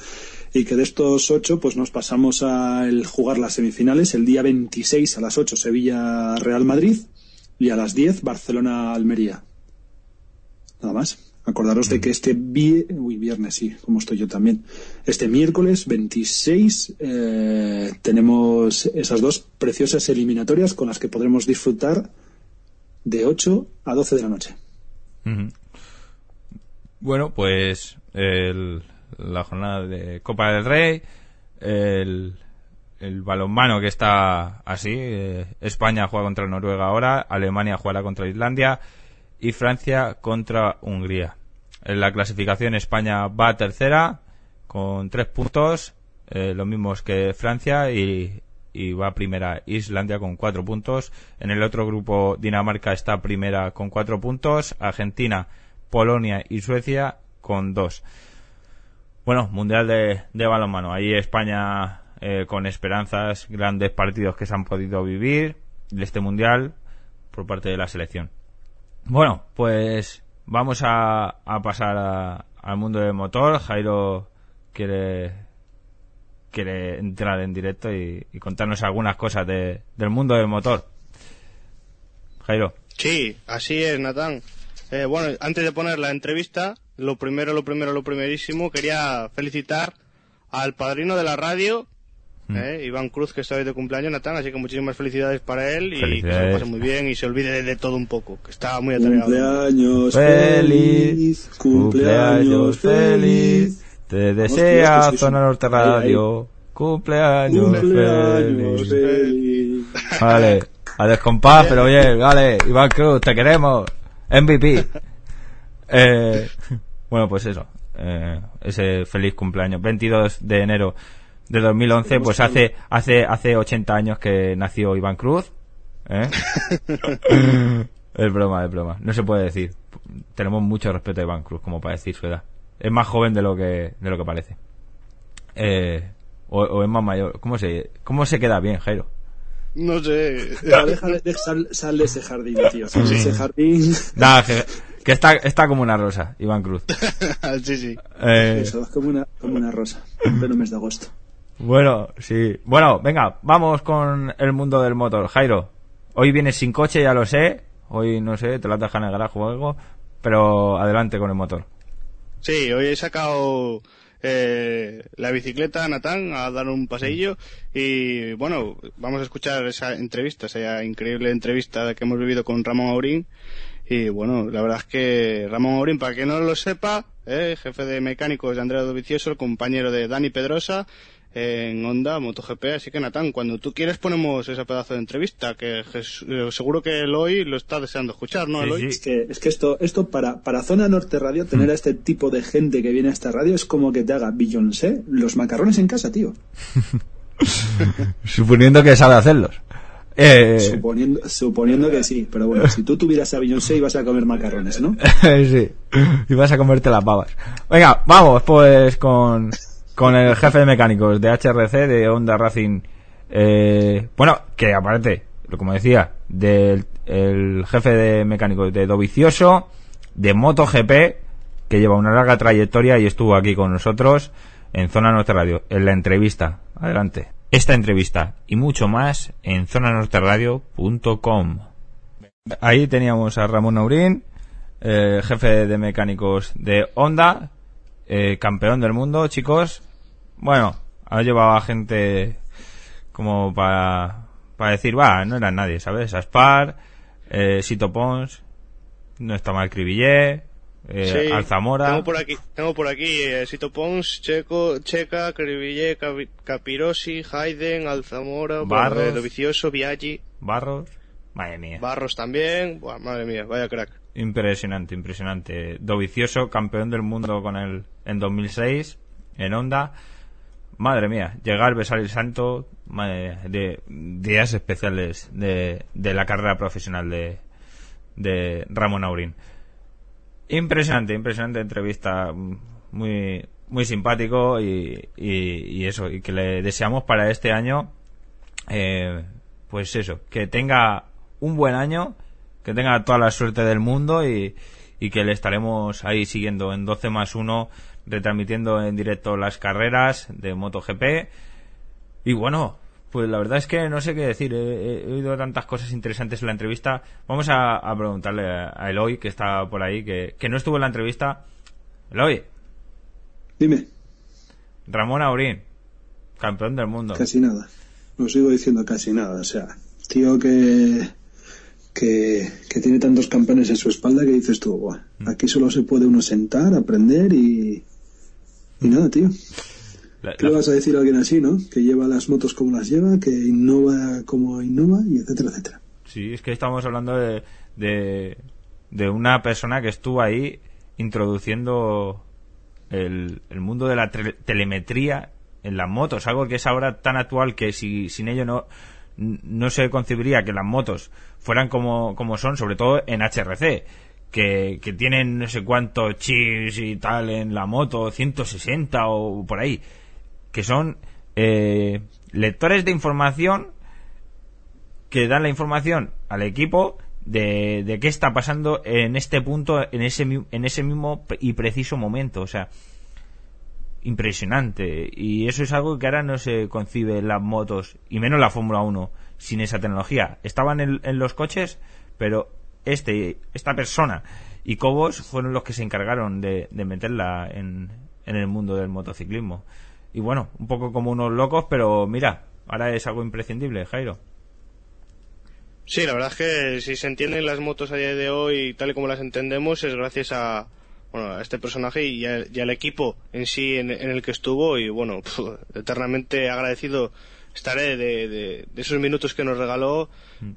y que de estos ocho, pues nos pasamos a el jugar las semifinales, el día 26 a las 8 Sevilla-Real Madrid, y a las 10 Barcelona-Almería. nada más. Acordaros de que este viernes, sí, como estoy yo también, este miércoles 26 eh, tenemos esas dos preciosas eliminatorias con las que podremos disfrutar de 8 a 12 de la noche. Bueno, pues la jornada de Copa del Rey, el, el balonmano que está así, eh, España juega contra Noruega ahora, Alemania jugará contra Islandia, y Francia contra Hungría. En la clasificación España va tercera con tres puntos, eh, los mismos que Francia y, va primera Islandia con cuatro puntos. En el otro grupo Dinamarca está primera con cuatro puntos, Argentina, Polonia y Suecia con dos. Bueno, Mundial de, balonmano. Ahí España eh, con esperanzas, grandes partidos que se han podido vivir de este Mundial por parte de la selección. Bueno, pues vamos a, pasar al mundo del motor. Jairo quiere quiere entrar en directo y, contarnos algunas cosas de, del mundo del motor. Jairo. Sí, así es, Natán. Eh, bueno, antes de poner la entrevista, lo primero, lo primero, lo primerísimo, quería felicitar al padrino de la radio. ¿Eh? Iván Cruz, que está hoy de cumpleaños, Natán, así que muchísimas felicidades para él y que se lo pase muy bien y se olvide de, todo un poco, que está muy atareado. Cumpleaños feliz, cumpleaños feliz, te desea Zona Norte Radio, cumpleaños, feliz. Vale, a descompás, pero bien, vale, Iván Cruz, te queremos, MVP. <laughs> Eh, bueno, pues eso, eh, ese feliz cumpleaños, 22 de enero de 2011, pues hace, hace, hace 80 años que nació Iván Cruz. ¿eh? <laughs> es broma, es broma. No se puede decir. Tenemos mucho respeto a Iván Cruz, como para decir su edad. Es más joven de lo que, de lo que parece. Eh, o, es más mayor. ¿Cómo se, cómo se queda bien, Jairo? No sé. sal, de ese jardín, tío. Sal de ese jardín. que, está, está como una rosa, Iván Cruz. <laughs> sí, sí. Eh, Eso, es como una, como una rosa. En mes de agosto. Bueno, sí. Bueno, venga, vamos con el mundo del motor. Jairo, hoy vienes sin coche, ya lo sé. Hoy, no sé, te lo has dejado en el garaje o algo. Pero adelante con el motor. Sí, hoy he sacado eh, la bicicleta a Natán a dar un paseillo y bueno, vamos a escuchar esa entrevista, esa increíble entrevista que hemos vivido con Ramón Aurín y bueno, la verdad es que Ramón Aurín, para que no lo sepa, eh, jefe de mecánicos de Andrea Dovicioso, el compañero de Dani Pedrosa en Honda MotoGP. Así que, Natán, cuando tú quieres ponemos ese pedazo de entrevista, que eh, seguro que Eloy lo está deseando escuchar, ¿no, Eloy? Es, que, es que esto, esto para, para Zona Norte Radio, tener a este tipo de gente que viene a esta radio es como que te haga Beyoncé los macarrones en casa, tío. <laughs> Suponiendo que sabe hacerlos. Eh... Suponiendo, suponiendo que sí, pero bueno, si tú tuvieras a Beyoncé ibas a comer macarrones, ¿no? <laughs> sí, ibas a comerte las babas. Venga, vamos pues con con el jefe de mecánicos de HRC, de Honda Racing. Eh, bueno, que aparte, como decía, del el jefe de mecánicos de Dovicioso, de MotoGP, que lleva una larga trayectoria y estuvo aquí con nosotros en Zona Norte Radio, en la entrevista. Adelante. Esta entrevista y mucho más en zonanorteradio.com. Ahí teníamos a Ramón Aurín, eh, jefe de mecánicos de Honda, eh, campeón del mundo, chicos. Bueno, ha llevado a gente como para, para decir, va, no era nadie, ¿sabes? Aspar, eh, Sito Pons, no está mal Cribillé, eh, Alzamora. Tengo por aquí, tengo por aquí eh, Sito Pons, Checo, Checa, Cribillé, Capirosi, Hayden, Alzamora, Barros, Vicioso, Viaggi. Barros, madre mía. Barros también, madre mía, vaya crack. Impresionante, impresionante. Dovicioso, campeón del mundo con él en 2006 en Honda. Madre mía, llegar, besar el santo de días especiales de, la carrera profesional de, de Ramón Aurín. Impresionante, impresionante entrevista, muy muy simpático y, y, eso, y que le deseamos para este año, eh, pues eso, que tenga un buen año que tenga toda la suerte del mundo y, que le estaremos ahí siguiendo en 12 más 1, retransmitiendo en directo las carreras de MotoGP. Y bueno, Pues la verdad es que no sé qué decir. He, he oído tantas cosas interesantes en la entrevista. Vamos a, a preguntarle a Eloy, que está por ahí, que, que no estuvo en la entrevista. Eloy, Dime, Ramón Aurín, campeón del mundo. casi nada. Lo sigo diciendo casi nada. O sea, tío que, que, que tiene tantos campeones en su espalda que dices tú, "Buah, aquí solo se puede uno sentar, aprender y. Y nada, tío. La- ¿Qué le vas a decir a alguien así, no? Que lleva las motos como las lleva, que innova como innova y etcétera, etcétera. Sí, es que estamos hablando de, de, de una persona que estuvo ahí introduciendo el, el mundo de la telemetría en las motos, algo que es ahora tan actual que si sin ello no no se concebiría que las motos fueran como, como son, sobre todo en HRC, que, que tienen no sé cuántos chips y tal en la moto, 160 o por ahí, que son eh, lectores de información que dan la información al equipo de, de qué está pasando en este punto, en ese, en ese mismo y preciso momento. O sea, impresionante. Y eso es algo que ahora no se concibe en las motos, y menos la Fórmula 1, sin esa tecnología. Estaban en, los coches, pero este, esta persona y Cobos fueron los que se encargaron de, de meterla en, en el mundo del motociclismo. Y bueno, un poco como unos locos, pero mira, ahora es algo imprescindible, Jairo. Sí, la verdad es que si se entienden las motos a día de hoy tal y como las entendemos es gracias a, bueno, a este personaje y, a- y al equipo en sí en, en el que estuvo y bueno, <laughs> pf, eternamente agradecido estaré de, de- de esos minutos que nos regaló.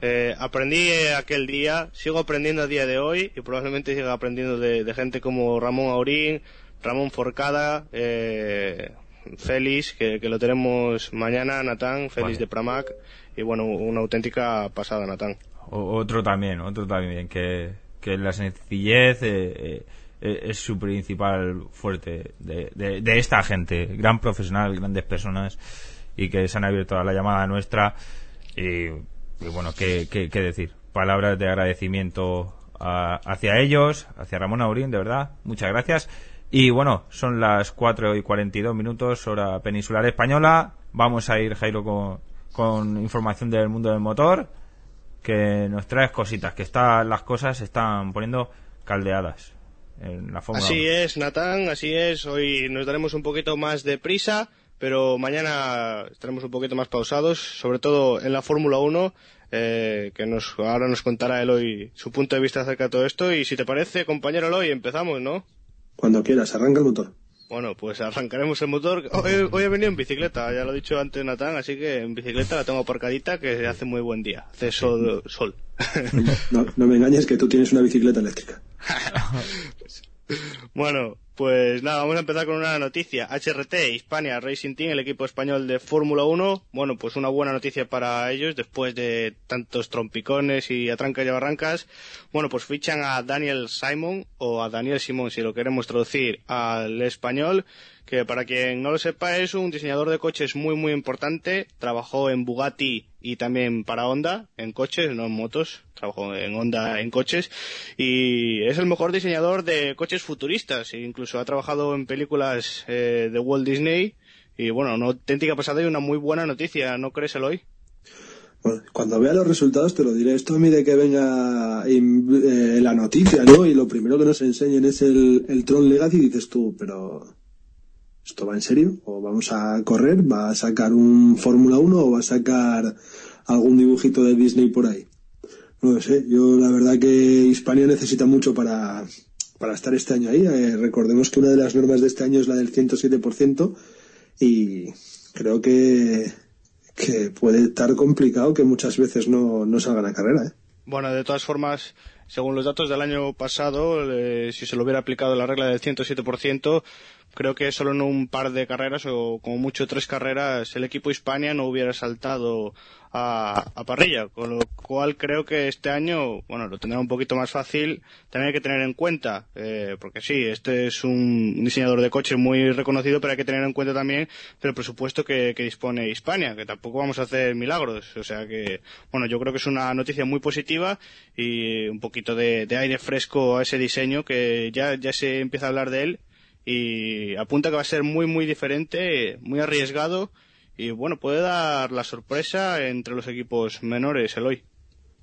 Eh, aprendí aquel día, sigo aprendiendo a día de hoy y probablemente siga aprendiendo de, de gente como Ramón Aurín, Ramón Forcada, eh, Félix, que, que lo tenemos mañana, Natán, Félix Vale. de Pramac y bueno, una auténtica pasada, Natán. O- otro también, otro también, que, que la sencillez eh, eh, es su principal fuerte de, de- esta gente, gran profesional, grandes personas, y que se han abierto a la llamada nuestra. Y, bueno, ¿qué, qué, decir? Palabras de agradecimiento a- hacia ellos, hacia Ramón Aurín, de verdad, muchas gracias. Y bueno, son las 4 y 42 minutos, hora peninsular española. Vamos a ir, Jairo, con, con información del mundo del motor que nos traes cositas, que está, las cosas se están poniendo caldeadas en la Fórmula Así 1. es, Natán, así es. Hoy nos daremos un poquito más de prisa, pero mañana estaremos un poquito más pausados, sobre todo en la Fórmula 1, eh, que nos, ahora nos contará Eloy su punto de vista acerca de todo esto. Y si te parece, compañero Eloy, empezamos, ¿no? Cuando quieras, arranca el motor. Bueno, pues arrancaremos el motor. Hoy, hoy he venido en bicicleta, ya lo he dicho antes Natán, así que en bicicleta la tengo aparcadita, que hace muy buen día. Hace sol. sol. No, no me engañes que tú tienes una bicicleta eléctrica. <laughs> Bueno, pues nada, vamos a empezar con una noticia. HRT, Hispania Racing Team, el equipo español de Fórmula 1. Bueno, pues una buena noticia para ellos después de tantos trompicones y atrancas y barrancas. Bueno, pues fichan a Daniel Simon o a Daniel Simón si lo queremos traducir al español, que para quien no lo sepa es un diseñador de coches muy muy importante. Trabajó en Bugatti y también para Honda en coches, no en motos. Trabajó en Honda en coches y es el mejor diseñador de coches futuristas. e Incluso ha trabajado en películas eh, de Walt Disney y bueno, una auténtica pasada y una muy buena noticia, ¿no crees, Eloy? Bueno, cuando vea los resultados te lo diré. Esto a mí de que venga eh, la noticia, ¿no? Y lo primero que nos enseñen es el, el Tron Legacy y dices tú, pero ¿esto va en serio? ¿O vamos a correr? ¿Va a sacar un Fórmula 1 o va a sacar algún dibujito de Disney por ahí? No lo sé. Yo la verdad que Hispania necesita mucho para, para estar este año ahí. Eh, recordemos que una de las normas de este año es la del 107% y creo que, que puede estar complicado que muchas veces no, no salgan a carrera, ¿eh? Bueno, de todas formas, según los datos del año pasado, eh, si se lo hubiera aplicado la regla del 107%, creo que solo en un par de carreras o como mucho tres carreras el equipo Hispania no hubiera saltado a, a parrilla, con lo cual creo que este año, bueno, lo tendrá un poquito más fácil. También hay que tener en cuenta, eh, porque sí, este es un diseñador de coches muy reconocido, pero hay que tener en cuenta también del presupuesto que, que dispone Hispania, que tampoco vamos a hacer milagros. O sea que, bueno, yo creo que es una noticia muy positiva y un poquito de, de aire fresco a ese diseño que ya, ya se empieza a hablar de él y apunta que va a ser muy muy diferente, muy arriesgado y bueno, puede dar la sorpresa entre los equipos menores, Eloy.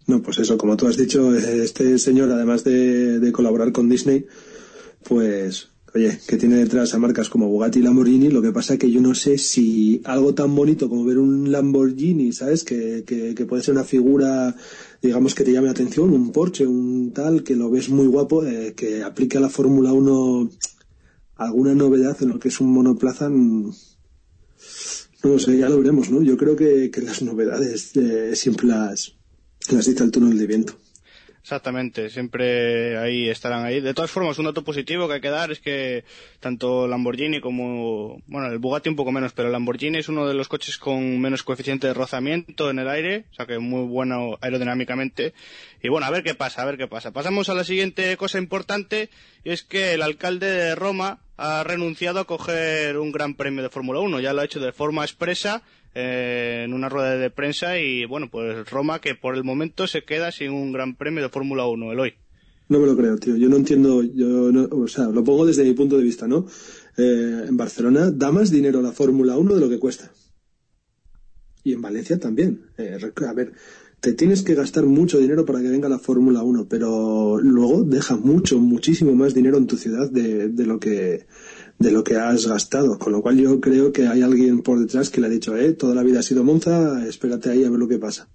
No, pues eso, como tú has dicho, este señor, además de, de colaborar con Disney, pues Oye, que tiene detrás a marcas como Bugatti y Lamborghini, lo que pasa que yo no sé si algo tan bonito como ver un Lamborghini, ¿sabes? Que, que, puede ser una figura, digamos, que te llame la atención, un Porsche, un tal, que lo ves muy guapo, eh, que aplique a la Fórmula 1 alguna novedad en lo que es un monoplaza, no sé, ya lo veremos, ¿no? Yo creo que, que las novedades siempre las, las el túnel de viento. Exactamente, siempre ahí estarán ahí. De todas formas, un dato positivo que hay que dar es que tanto Lamborghini como, bueno, el Bugatti un poco menos, pero el Lamborghini es uno de los coches con menos coeficiente de rozamiento en el aire, o sea que muy bueno aerodinámicamente. Y bueno, a ver qué pasa, a ver qué pasa. Pasamos a la siguiente cosa importante, y es que el alcalde de Roma ha renunciado a coger un gran premio de Fórmula 1. Ya lo ha hecho de forma expresa eh, en una rueda de prensa y bueno, pues Roma que por el momento se queda sin un gran premio de Fórmula 1, el hoy. No me lo creo, tío. Yo no entiendo, yo o sea, lo pongo desde mi punto de vista, ¿no? Eh, en Barcelona da más dinero la Fórmula 1 de lo que cuesta. Y en Valencia también. Eh, a ver, te tienes que gastar mucho dinero para que venga la Fórmula 1, pero luego deja mucho, muchísimo más dinero en tu ciudad de, de lo que de lo que has gastado. Con lo cual yo creo que hay alguien por detrás que le ha dicho, eh, toda la vida ha sido Monza, espérate ahí a ver lo que pasa.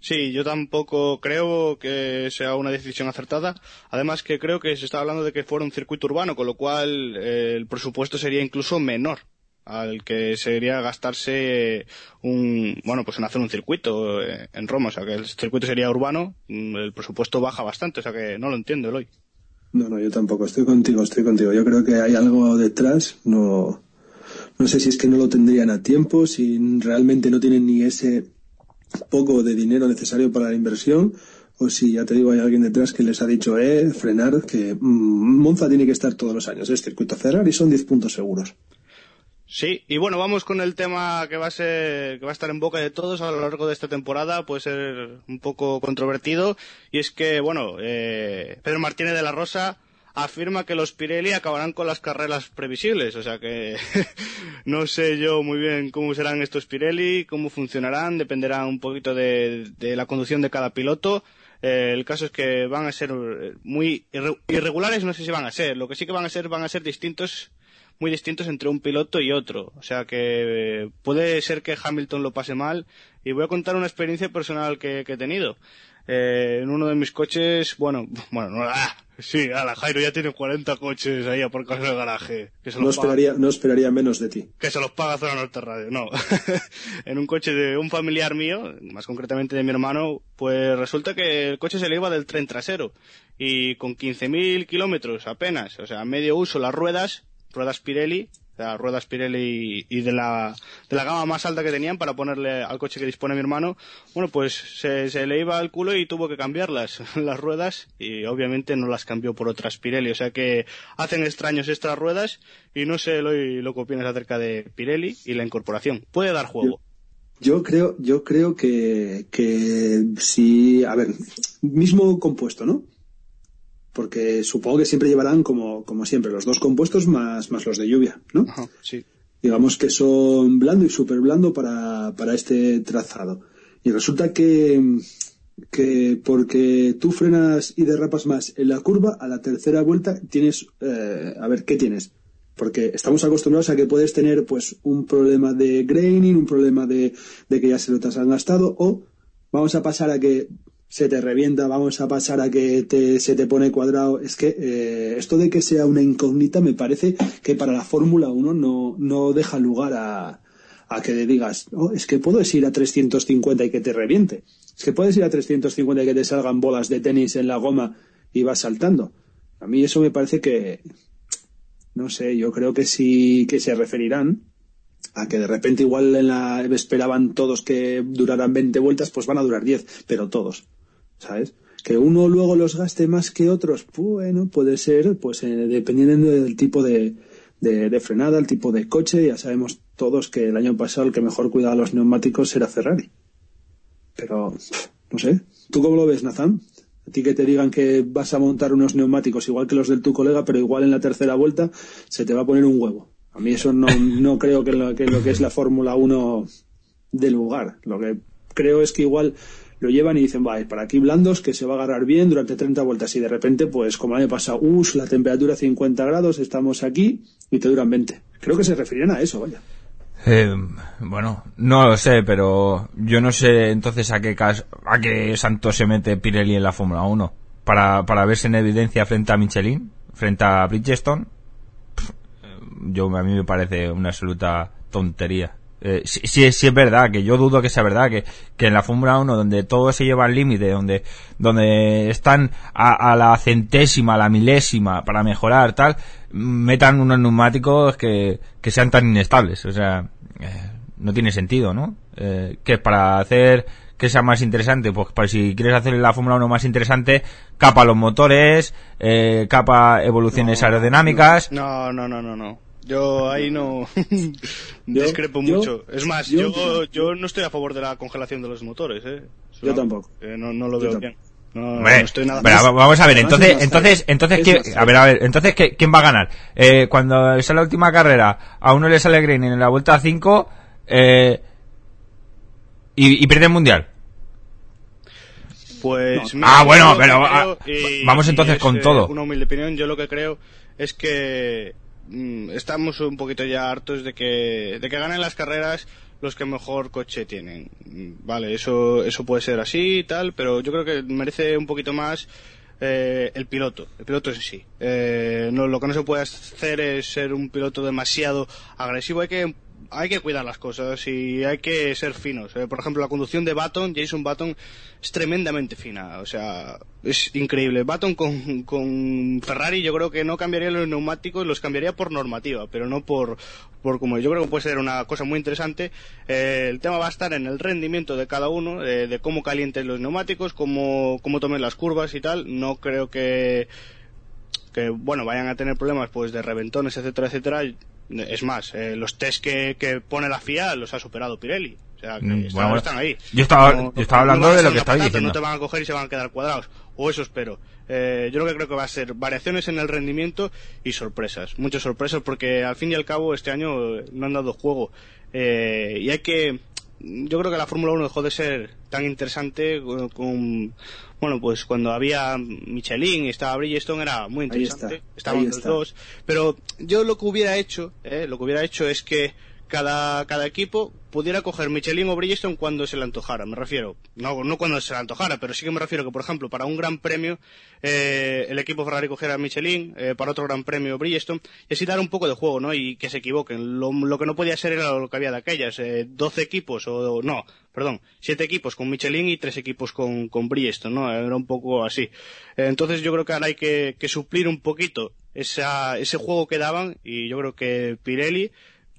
Sí, yo tampoco creo que sea una decisión acertada. Además que creo que se está hablando de que fuera un circuito urbano, con lo cual eh, el presupuesto sería incluso menor al que sería gastarse un, bueno, pues en hacer un circuito eh, en Roma. O sea, que el circuito sería urbano, mm, el presupuesto baja bastante, o sea que no lo entiendo, Eloy. No, no, yo tampoco. Estoy contigo, estoy contigo. Yo creo que hay algo detrás. No, no sé si es que no lo tendrían a tiempo, si realmente no tienen ni ese poco de dinero necesario para la inversión, o si ya te digo hay alguien detrás que les ha dicho, eh, frenar, que mm, Monza tiene que estar todos los años. Es circuito Ferrari, son 10 puntos seguros. Sí, y bueno, vamos con el tema que va a ser, que va a estar en boca de todos a lo largo de esta temporada, puede ser un poco controvertido, y es que, bueno, eh, Pedro Martínez de la Rosa afirma que los Pirelli acabarán con las carreras previsibles, o sea que <laughs> no sé yo muy bien cómo serán estos Pirelli, cómo funcionarán, dependerá un poquito de, la conducción de cada piloto. Eh, el caso es que van a ser muy irregulares, no sé si van a ser, lo que sí que van a ser, van a ser distintos muy distintos entre un piloto y otro. O sea que puede ser que Hamilton lo pase mal. Y voy a contar una experiencia personal que, he tenido. Eh, en uno de mis coches, bueno, <laughs> bueno, no, ah, sí, la Jairo ya tiene 40 coches ahí por causa del garaje. no, esperaría, no esperaría menos de ti. Que se los paga Zona Norte Radio, no. <laughs> en un coche de un familiar mío, más concretamente de mi hermano, pues resulta que el coche se le iba del tren trasero. Y con 15.000 kilómetros apenas, o sea, medio uso las ruedas, ruedas Pirelli, las ruedas Pirelli y, de, la, de la gama más alta que tenían para ponerle al coche que dispone mi hermano, bueno, pues se, se le iba al culo y tuvo que cambiarlas, <laughs> las ruedas, y obviamente no las cambió por otras Pirelli, o sea que hacen extraños estas ruedas y no sé lo, lo que opinas acerca de Pirelli y la incorporación. Puede dar juego. Yo, creo, yo creo que, que si, a ver, mismo compuesto, ¿no? Porque supongo que siempre llevarán como, como siempre los dos compuestos más, más los de lluvia, ¿no? sí. Digamos que son blando y súper blando para, para este trazado. Y resulta que, que porque tú frenas y derrapas más en la curva, a la tercera vuelta tienes, eh, a ver, ¿qué tienes? Porque estamos acostumbrados a que puedes tener pues un problema de graining, un problema de, de que ya se lo te han gastado, o vamos a pasar a que se te revienta, vamos a pasar a que se te pone cuadrado. Es que eh, esto de que sea una incógnita me parece que para la Fórmula 1 no, no deja lugar a, a que le digas, oh, es que puedes ir a 350 y que te reviente. Es que puedes ir a 350 y que te salgan bolas de tenis en la goma y vas saltando. A mí eso me parece que, no sé, yo creo que sí que se referirán a que de repente igual en esperaban todos que duraran 20 vueltas, pues van a durar 10, pero todos. ¿Sabes? Que uno luego los gaste más que otros, bueno, puede ser, pues eh, dependiendo del tipo de, de, frenada, el tipo de coche, ya sabemos todos que el año pasado el que mejor cuidaba los neumáticos era Ferrari. Pero, no sé, ¿tú cómo lo ves, Nazan? A ti que te digan que vas a montar unos neumáticos igual que los del tu colega, pero igual en la tercera vuelta se te va a poner un huevo. A mí eso no, no creo que lo, que lo que es la Fórmula 1 de lugar. Lo que creo es que igual lo llevan y dicen, va, para aquí blandos, que se va a agarrar bien durante 30 vueltas y de repente, pues como el año pasado, us, la temperatura 50 grados, estamos aquí y te duran 20. Creo que se referían a eso, vaya. Eh, bueno, no lo sé, pero yo no sé entonces a qué cas- a qué santo se mete Pirelli en la Fórmula 1 para para verse en evidencia frente a Michelin, frente a Bridgestone. Yo a mí me parece una absoluta tontería. Eh, sí, sí, sí es verdad, que yo dudo que sea verdad, que, que en la Fórmula 1, donde todo se lleva al límite, donde, donde están a, a la centésima, a la milésima para mejorar, tal, metan unos neumáticos que, que sean tan inestables. O sea, eh, no tiene sentido, ¿no? Eh, que para hacer que sea más interesante, pues para si quieres hacer la Fórmula 1 más interesante, capa los motores, eh, capa evoluciones aerodinámicas. No, no, no, no, no. Yo ahí no <laughs> discrepo yo- mucho. Es más, yo- yo, yo no estoy a favor de la congelación de los motores, ¿eh? Yo no. tampoco. Eh, no, no lo Yo veo bien. No, no estoy nada va- vamos a ver, entonces, entonces, entonces, Es ¿quién- a ver, a ver, entonces, ¿qué- ¿quién va a ganar? Eh, cuando sea la última carrera, a uno le sale green en la vuelta 5, eh, y, y pierde el mundial. Pues No. Ah, yo bueno, pero, creo, ah, y- vamos y entonces es, con eh, todo. Una humilde opinión, yo lo que creo es que estamos un poquito ya hartos de que, de que ganen las carreras los que mejor coche tienen. Mm, Vale, eso, eso puede ser así y tal, pero yo creo que merece un poquito más eh, el piloto, el piloto en sí. Eh, no, lo que no se puede hacer es ser un piloto demasiado agresivo, hay que hay que cuidar las cosas y hay que ser finos. Eh, por ejemplo, la conducción de Baton, Jason Baton, es tremendamente fina. O sea, es increíble. Baton con, con Ferrari yo creo que no cambiaría los neumáticos, los cambiaría por normativa, pero no por, por como yo creo que puede ser una cosa muy interesante. Eh, el tema va a estar en el rendimiento de cada uno, eh, de cómo calienten los neumáticos, cómo, cómo tomen las curvas y tal. No creo que que bueno vayan a tener problemas pues de reventones etcétera etcétera es más eh, los test que, que pone la FIA los ha superado Pirelli. O sea que Mm, están, bueno, están ahí. yo estaba- yo estaba hablando de lo que patata, diciendo. no te van a coger y se van a quedar cuadrados. O eso espero. Eh, yo lo que creo que va a ser variaciones en el rendimiento y sorpresas. Muchas sorpresas porque al fin y al cabo este año no han dado juego. Eh, y hay que yo creo que la Fórmula 1 dejó de ser tan interesante con, con- bueno pues cuando había Michelin y estaba Bridgestone era muy interesante está, estaban los está. dos pero yo lo que hubiera hecho eh, lo que hubiera hecho es que cada, cada equipo pudiera coger Michelin o Bridgestone cuando se le antojara, me refiero. No, no cuando se le antojara, pero sí que me refiero que, por ejemplo, para un gran premio, eh, el equipo Ferrari cogiera Michelin, eh, para otro gran premio Bridgestone, y así dar un poco de juego, ¿no? Y que se equivoquen. Lo, lo que no podía ser era lo que había de aquellas, eh, 12 equipos, o, no, perdón, 7 equipos con Michelin y 3 equipos con, con Bridgestone, ¿no? Era un poco así. Eh, entonces yo creo que ahora hay que, que suplir un poquito esa, ese juego que daban, y yo creo que Pirelli,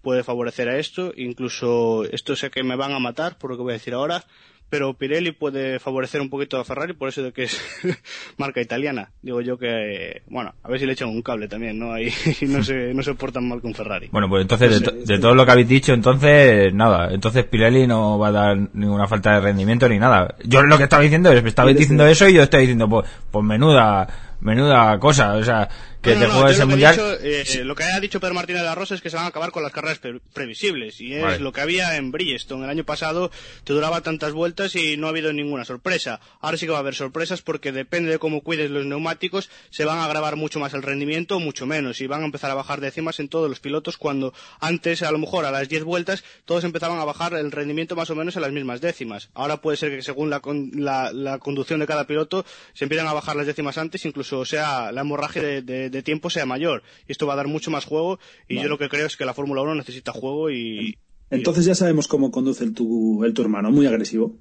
puede favorecer a esto, incluso esto sé que me van a matar por lo que voy a decir ahora, pero Pirelli puede favorecer un poquito a Ferrari por eso de que es <laughs> marca italiana. Digo yo que, bueno, a ver si le echan un cable también, ¿no? Ahí <laughs> no se, no se portan mal con Ferrari. Bueno, pues entonces, de, sé, to- es de todo lo que habéis dicho, entonces, nada. Entonces Pirelli no va a dar ninguna falta de rendimiento ni nada. Yo lo que estaba diciendo es, me estabais diciendo eso y yo estoy diciendo, pues, pues menuda, menuda cosa. O sea, que No, mundial. dicho, eh, lo que ha dicho Pedro Martínez de la Rosa es que se van a acabar con las carreras pre- previsibles y es Vale. lo que había en Bridgestone. El año pasado te duraba tantas vueltas y no ha habido ninguna sorpresa. Ahora sí que va a haber sorpresas porque depende de cómo cuides los neumáticos, se van a grabar mucho más el rendimiento o mucho menos y van a empezar a bajar décimas en todos los pilotos cuando antes, a lo mejor a las 10 vueltas, todos empezaban a bajar el rendimiento más o menos a las mismas décimas. Ahora puede ser que según la, con- la, la conducción de cada piloto se empiezan a bajar las décimas antes, incluso sea la hemorragia de, de- de tiempo sea mayor. Y esto va a dar mucho más juego y yo lo que creo es que la Fórmula 1 necesita juego y... Entonces ya sabemos cómo conduce el tu, el tu hermano, muy agresivo.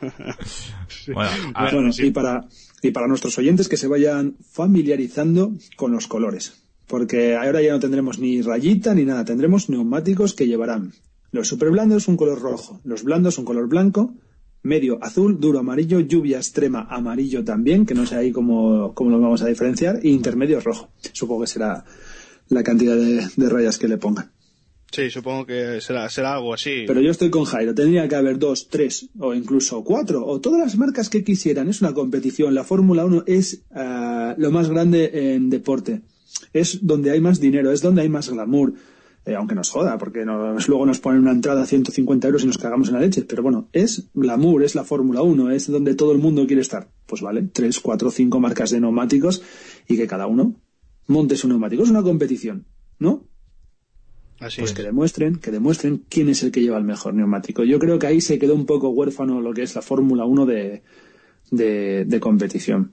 <laughs> Bueno, a- Bueno, bueno, sí. y para, y para nuestros oyentes que se vayan familiarizando con los colores. Porque ahora ya no tendremos ni rayita ni nada, tendremos neumáticos que llevarán los super blandos un color rojo, los blandos un color blanco, medio azul, duro amarillo, lluvia extrema amarillo también, que no sé ahí cómo, cómo lo vamos a diferenciar, y intermedio rojo. Supongo que será la cantidad de, de rayas que le pongan. Sí, supongo que será, será algo así. Pero yo estoy con Jairo. Tendría que haber dos, tres o incluso cuatro o todas las marcas que quisieran. Es una competición. La Fórmula 1 es ah, lo más grande en deporte. Es donde hay más dinero, es donde hay más glamour. Eh, aunque nos joda, porque nos, <laughs> luego nos ponen una entrada a 150 euros y nos cagamos en la leche. Pero bueno, es glamour, es la Fórmula 1, es donde todo el mundo quiere estar. Pues vale, tres, cuatro, cinco marcas de neumáticos y que cada uno monte su neumático. Es una competición, ¿no? Así pues es. que demuestren, que demuestren quién es el que lleva el mejor neumático. Yo creo que ahí se quedó un poco huérfano lo que es la Fórmula 1 de, de, de competición.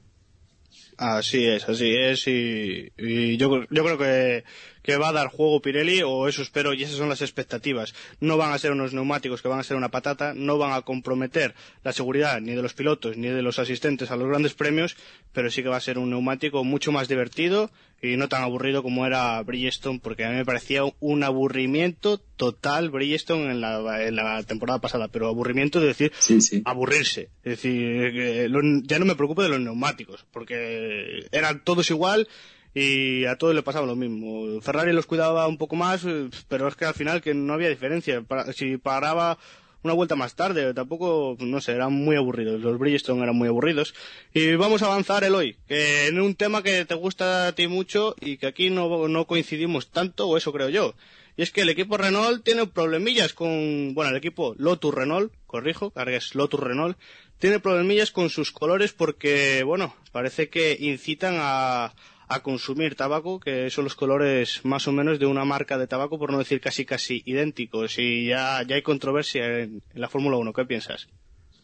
Así es, así es, y, y yo, yo creo que, que va a dar juego Pirelli, o eso espero, y esas son las expectativas. No van a ser unos neumáticos que van a ser una patata, no van a comprometer la seguridad ni de los pilotos ni de los asistentes a los grandes premios, pero sí que va a ser un neumático mucho más divertido y no tan aburrido como era Bridgestone, porque a mí me parecía un aburrimiento total Bridgestone en la, en la temporada pasada, pero aburrimiento de decir Sí, sí. aburrirse. Es decir, que lo- ya no me preocupo de los neumáticos, porque eran todos igual y a todos le pasaba lo mismo. Ferrari los cuidaba un poco más, eh, pero es que al final que no había diferencia. Si paraba una vuelta más tarde, tampoco, no sé, eran muy aburridos. Los Bridgestone eran muy aburridos. Y vamos a avanzar, Eloy, que en un tema que te gusta a ti mucho y que aquí no, no coincidimos tanto, o eso creo yo. Y es que el equipo Renault tiene problemillas con, bueno, el equipo Lotus Renault, corrijo, ahora es Lotus Renault, tiene problemillas con sus colores porque, bueno, parece que incitan a, a consumir tabaco, que son los colores más o menos de una marca de tabaco, por no decir casi casi idénticos. Y ya, ya hay controversia en, la Fórmula 1. ¿Qué piensas?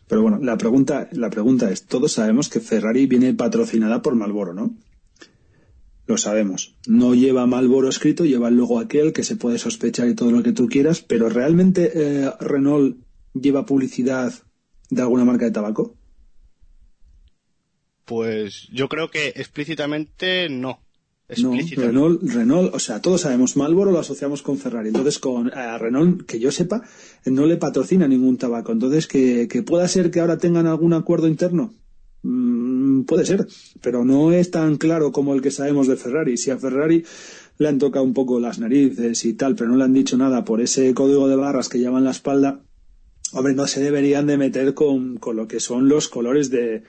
Pero bueno, la pregunta, la pregunta es, todos sabemos que Ferrari viene patrocinada por Malboro, ¿no? Lo sabemos. No lleva Malboro escrito, lleva el logo aquel que se puede sospechar y todo lo que tú quieras, pero ¿realmente eh, Renault lleva publicidad de alguna marca de tabaco? Pues yo creo que explícitamente no. Renault, Renault, o sea, todos sabemos, Malboro lo asociamos con Ferrari. Entonces, con a Renault, que yo sepa, no le patrocina ningún tabaco. Entonces, que, que pueda ser que ahora tengan algún acuerdo interno. Mm, puede ser, pero no es tan claro como el que sabemos de Ferrari. Si a Ferrari le han tocado un poco las narices y tal, pero no le han dicho nada por ese código de barras que llevan la espalda, hombre, no se deberían de meter con, con lo que son los colores de,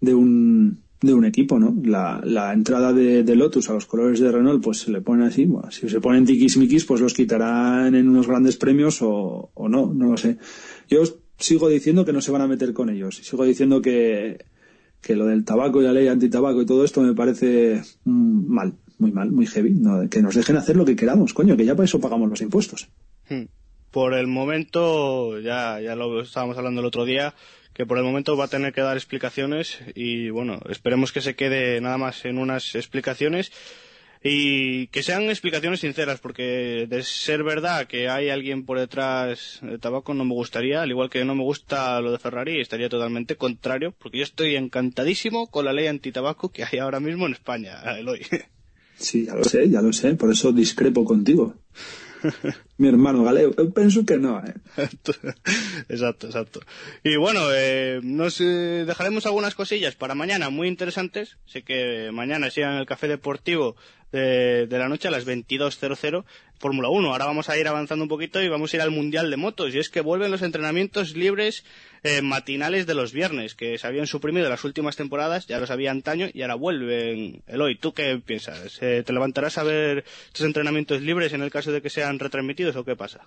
de un de un equipo, ¿no? La, la entrada de, Lotus a los colores de Renault, pues se le ponen así. Bueno, si se ponen tiquismiquis, pues los quitarán en unos grandes premios o, o no, no lo sé. Yo sigo diciendo que no se van a meter con ellos. Sigo diciendo que, que lo del tabaco y la ley antitabaco y todo esto me parece mm, mal, muy mal, muy heavy. Que nos dejen hacer lo que queramos, coño, que ya para eso pagamos los impuestos. Hmm. Por el momento, ya, ya lo estábamos hablando el otro día, que por el momento va a tener que dar explicaciones y bueno, esperemos que se quede nada más en unas explicaciones y que sean explicaciones sinceras porque de ser verdad que hay alguien por detrás de tabaco no me gustaría, al igual que no me gusta lo de Ferrari, estaría totalmente contrario porque yo estoy encantadísimo con la ley antitabaco que hay ahora mismo en España, Eloy. Sí, ya lo sé, ya lo sé, por eso discrepo contigo. Mi hermano Galeo, yo pienso que no, ¿eh? exacto, exacto. Y bueno, eh, nos eh, dejaremos algunas cosillas para mañana muy interesantes. Sé que mañana sigan el café deportivo de, de la noche a las 22.00 Fórmula 1. Ahora vamos a ir avanzando un poquito y vamos a ir al Mundial de Motos. Y es que vuelven los entrenamientos libres eh, matinales de los viernes, que se habían suprimido las últimas temporadas, ya los había antaño y ahora vuelven. Eloy, ¿tú qué piensas? Eh, ¿Te levantarás a ver estos entrenamientos libres en el caso de que sean retransmitidos o qué pasa?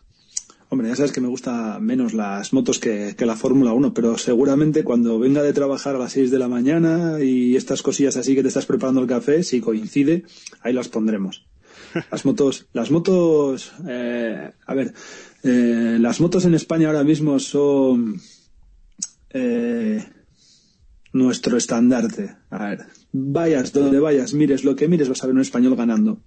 Hombre, ya sabes que me gusta menos las motos que, la Fórmula 1, pero seguramente cuando venga de trabajar a las 6 de la mañana y estas cosillas así que te estás preparando el café, si coincide, ahí las pondremos. Las motos, las motos, eh, a ver, eh, las motos en España ahora mismo son eh, nuestro estandarte. A ver, vayas donde vayas, mires lo que mires, vas a ver un español ganando.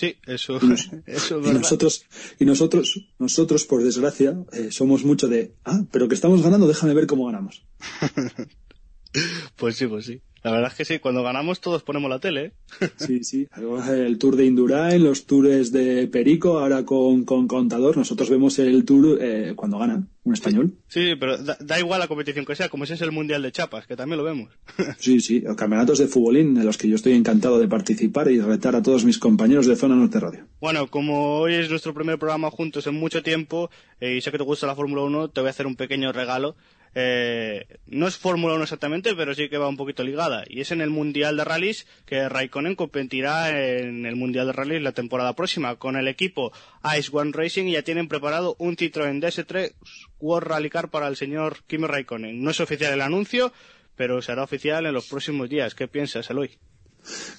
Sí, eso, Y, nos- <laughs> eso es y nosotros, y nosotros, nosotros, por desgracia, eh, somos mucho de, ah, pero que estamos ganando, déjame ver cómo ganamos. <laughs> <laughs> Pues sí, pues sí. La verdad es que sí, cuando ganamos todos ponemos la tele. ¿eh? <laughs> Sí, sí. El tour de Indurain, los tours de Perico, ahora con, con Contador. Nosotros vemos el tour eh, cuando gana un español. Sí, pero da, da igual la competición que sea, como ese es el Mundial de Chapas, que también lo vemos. <laughs> Sí, sí. Campeonatos de futbolín en los que yo estoy encantado de participar y retar a todos mis compañeros de Zona Norte Radio. Bueno, como hoy es nuestro primer programa juntos en mucho tiempo eh, y sé que te gusta la Fórmula 1, te voy a hacer un pequeño regalo. Eh, no es Fórmula 1 exactamente, pero sí que va un poquito ligada. Y es en el Mundial de Rallys que Raikkonen competirá en el Mundial de Rallys la temporada próxima con el equipo Ice One Racing y ya tienen preparado un Citroën DS3 World Rally Car para el señor Kimi Raikkonen. No es oficial el anuncio, pero será oficial en los próximos días. ¿Qué piensas, Eloy?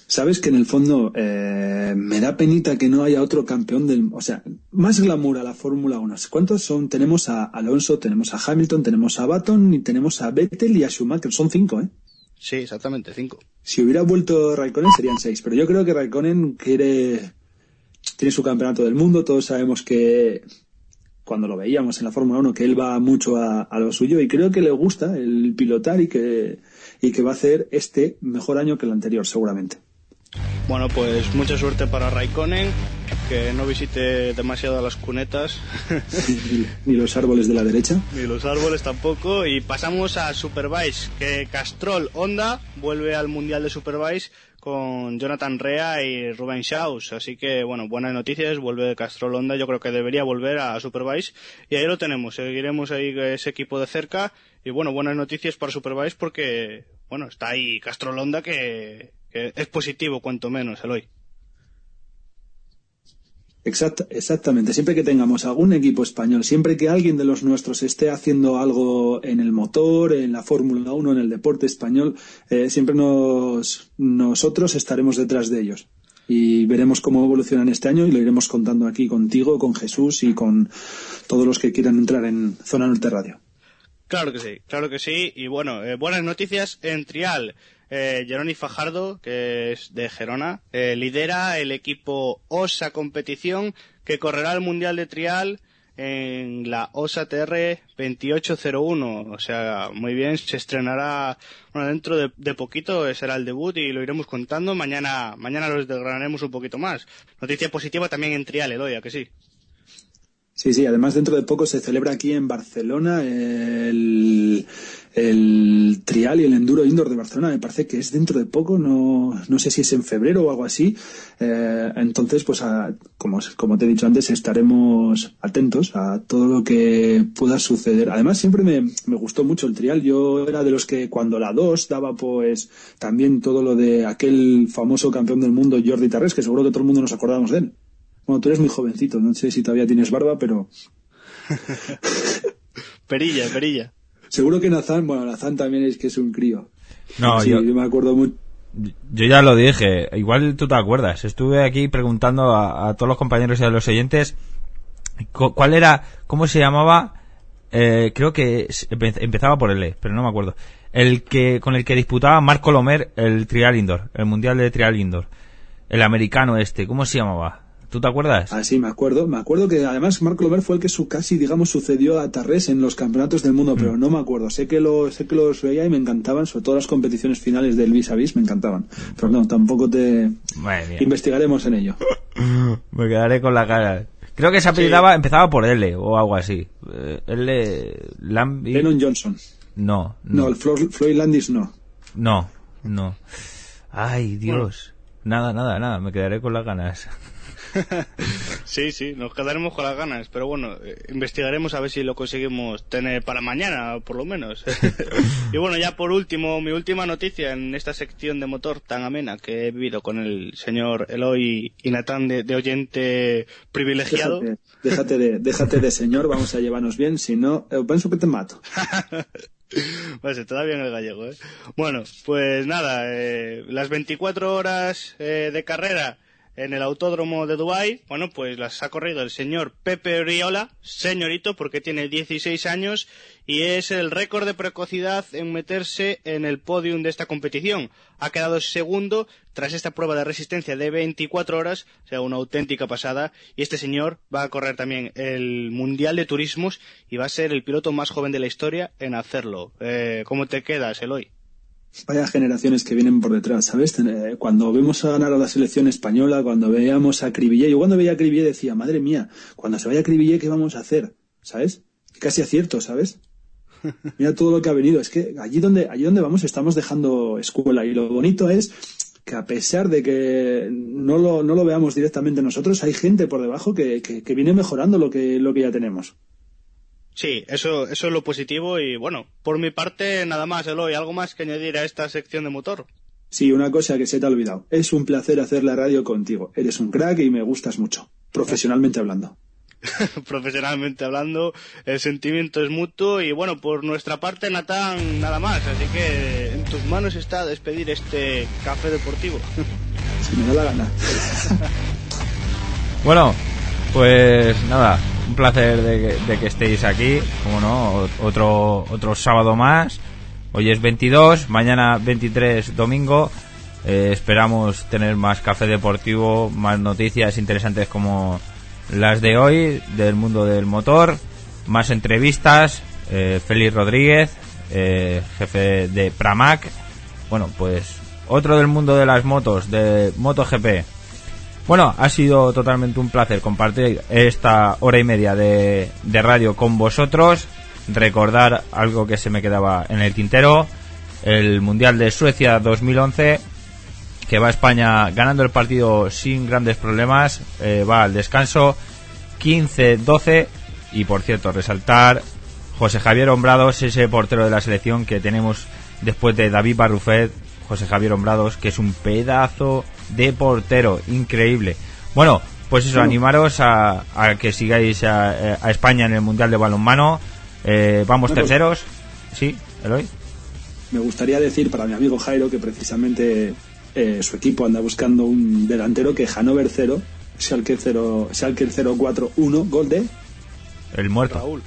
Sabes que en el fondo eh, me da penita que no haya otro campeón del, o sea, más glamour a la Fórmula 1. ¿Cuántos son? Tenemos a Alonso, tenemos a Hamilton, tenemos a Baton y tenemos a Vettel y a Schumacher. Son cinco, ¿eh? Sí, exactamente, cinco. Si hubiera vuelto Raikkonen serían seis, pero yo creo que Raikkonen quiere, tiene su campeonato del mundo. Todos sabemos que cuando lo veíamos en la Fórmula 1 que él va mucho a, a lo suyo y creo que le gusta el pilotar y que y que va a hacer este mejor año que el anterior, seguramente. Bueno, pues mucha suerte para Raikkonen, que no visite demasiado las cunetas. ni los árboles de la derecha. <laughs> Ni los árboles tampoco. Y pasamos a Superbike, que Castrol Honda vuelve al Mundial de Superbike con Jonathan Rea y Ruben Schaus. Así que, bueno, buenas noticias. Vuelve Castrol Honda. Yo creo que debería volver a Superbike. Y ahí lo tenemos. Seguiremos ahí ese equipo de cerca. Y bueno, buenas noticias para Superbike porque, bueno, está ahí Castrol Honda que, que es positivo, cuanto menos, Eloy. Exact, exactamente. Siempre que tengamos algún equipo español, siempre que alguien de los nuestros esté haciendo algo en el motor, en la Fórmula 1, en el deporte español, eh, siempre nos, nosotros estaremos detrás de ellos. Y veremos cómo evolucionan este año y lo iremos contando aquí contigo, con Jesús y con todos los que quieran entrar en Zona Norte Radio. Claro que sí, claro que sí. Y bueno, eh, buenas noticias en Trial eh, Jeroni Fajardo, que es de Gerona, eh, lidera el equipo OSA Competición que correrá el Mundial de Trial en la OSA TR 2801. O sea, muy bien, se estrenará, bueno, dentro de, poquito será el debut y lo iremos contando. Mañana, mañana lo desgranaremos un poquito más. Noticia positiva también en Trial, Eloya, que sí. Sí, sí, además dentro de poco se celebra aquí en Barcelona el, el trial y el enduro indoor de Barcelona. Me parece que es dentro de poco, no, no sé si es en febrero o algo así. Eh, entonces, pues como, como te he dicho antes, estaremos atentos a todo lo que pueda suceder. Además, siempre me, me gustó mucho el trial. Yo era de los que cuando la 2 daba pues también todo lo de aquel famoso campeón del mundo Jordi Tarres, que seguro que todo el mundo nos acordamos de él. Bueno, tú eres muy jovencito, no sé si todavía tienes barba, pero... <laughs> perilla, perilla. Seguro que Nazán, bueno, Nazán también es que es un crío. No, yo, me acuerdo mucho. Yo ya lo dije, igual tú te acuerdas. Estuve aquí preguntando a, todos los compañeros y a los oyentes cuál era, cómo se llamaba, eh, creo que empezaba por L, pero no me acuerdo. El que, con el que disputaba Marco Lomer el Trial Indoor, el Mundial de Trial Indoor. El americano este, ¿cómo se llamaba? ¿Tú te acuerdas? Ah, sí, me acuerdo. Me acuerdo que además Marco Lomer fue el que su, casi, digamos, sucedió a Tarrés en los campeonatos del mundo, pero mm. no me acuerdo. Sé que lo, sé que los veía y me encantaban, sobre todo las competiciones finales del vis a vis me encantaban. Pero no, tampoco te investigaremos en ello. <laughs> me quedaré con la cara. Creo que se apellidaba, empezaba por L o algo así. Eh, L. Lambi... Lennon Johnson. No, no. el Floyd Landis no. No, no. Ay, Dios. Nada, nada, nada. Me quedaré con las ganas. Sí, sí, nos quedaremos con las ganas, pero bueno, eh, investigaremos a ver si lo conseguimos tener para mañana, por lo menos. <laughs> y bueno, ya por último, mi última noticia en esta sección de motor tan amena que he vivido con el señor Eloy y Natán de, oyente privilegiado. Déjate, de, déjate de señor, vamos a llevarnos bien, si no, eh, pienso que te mato. <laughs> Pues se te bien el gallego, ¿eh? Bueno, pues nada, eh, las 24 horas de carrera en el autódromo de Dubai, bueno, pues las ha corrido el señor Pepe Oriola, señorito, porque tiene 16 años y es el récord de precocidad en meterse en el podium de esta competición. Ha quedado segundo tras esta prueba de resistencia de 24 horas, o sea, una auténtica pasada. Y este señor va a correr también el Mundial de Turismos y va a ser el piloto más joven de la historia en hacerlo. Eh, ¿Cómo te quedas, Eloy? Vaya generaciones que vienen por detrás, ¿sabes? Eh, cuando vemos a ganar a la selección española, cuando veíamos a Cribillé, yo cuando veía a Cribillé decía, madre mía, cuando se vaya a Cribillé, ¿qué vamos a hacer? ¿Sabes? Casi acierto, ¿sabes? <laughs> Mira todo lo que ha venido. Es que allí donde, allí donde vamos estamos dejando escuela y lo bonito es que a pesar de que no lo, no lo veamos directamente nosotros, hay gente por debajo que, que, que viene mejorando lo que, lo que ya tenemos. Sí, eso, eso es lo positivo y bueno, por mi parte nada más, Eloy, ¿algo más que añadir a esta sección de motor? Sí, una cosa que se te ha olvidado. Es un placer hacer la radio contigo. Eres un crack y me gustas mucho, profesionalmente hablando. <laughs> Profesionalmente hablando, el sentimiento es mutuo y bueno, por nuestra parte, Natán, nada más. Así que en tus manos está despedir este café deportivo. <laughs> Si me da la gana. <laughs> Bueno, pues nada, un placer de que, de que estéis aquí, como no, otro, otro sábado más. Hoy es 22, mañana 23 domingo. Eh, esperamos tener más café deportivo, más noticias interesantes como las de hoy del mundo del motor, más entrevistas. Eh, Félix Rodríguez, eh, jefe de Pramac. Bueno, pues otro del mundo de las motos, de MotoGP. Bueno, ha sido totalmente un placer compartir esta hora y media de, radio con vosotros. Recordar algo que se me quedaba en el tintero. El Mundial de Suecia 2011, que va a España ganando el partido sin grandes problemas. eh, va al descanso 15-12. Y por cierto, resaltar José Javier Hombrados, ese portero de la selección que tenemos después de David Barrufet, José Javier Hombrados, que es un pedazo de portero, increíble. Bueno, pues eso, animaros a, a que sigáis a, a España en el Mundial de Balonmano. Eh, vamos cosa. terceros. ¿Sí, Eloy? Me gustaría decir para mi amigo Jairo que precisamente eh, su equipo anda buscando un delantero que Hanover 0, Schalke 0, Schalke 041, gol de... El muerto. Raúl.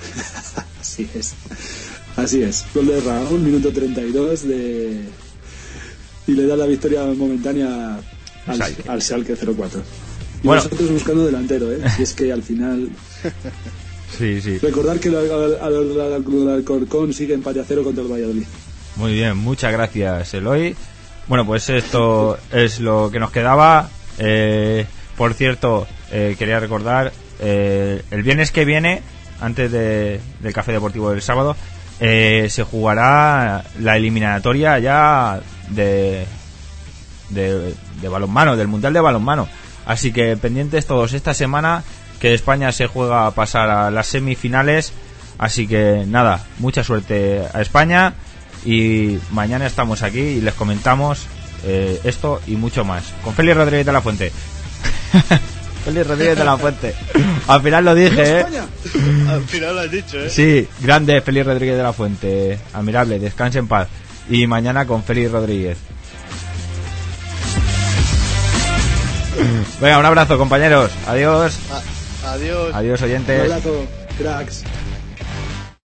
<laughs> Así es. Así es. Gol de Raúl, minuto 32 de... Y le da la victoria momentánea al, Schalke. al Schalke 04. Y Bueno. nosotros buscando delantero, ¿eh? <laughs> Y es que al final... Sí, sí. Recordar que el Al- Al- Al- Al- Alcorcón sigue empate a cero contra el Valladolid. Muy bien, muchas gracias, Eloy. Bueno, pues esto es lo que nos quedaba. Eh, por cierto, eh, quería recordar, eh, el viernes que viene, antes de- del Café Deportivo del sábado, eh, se jugará la eliminatoria ya de, de, balonmano, del Mundial de Balonmano. Así que pendientes todos esta semana que España se juega a pasar a las semifinales. Así que nada, mucha suerte a España y mañana estamos aquí y les comentamos eh, esto y mucho más. Con Félix Rodríguez de la Fuente. <laughs> Félix Rodríguez de la Fuente. Al final lo dije, ¿eh? Al final lo has dicho, ¿eh? Sí, grande Félix Rodríguez de la Fuente. Admirable, descanse en paz. Y mañana con Félix Rodríguez. Venga, un abrazo, compañeros. Adiós. A- adiós. Adiós, Un oyentes. abrazo, cracks.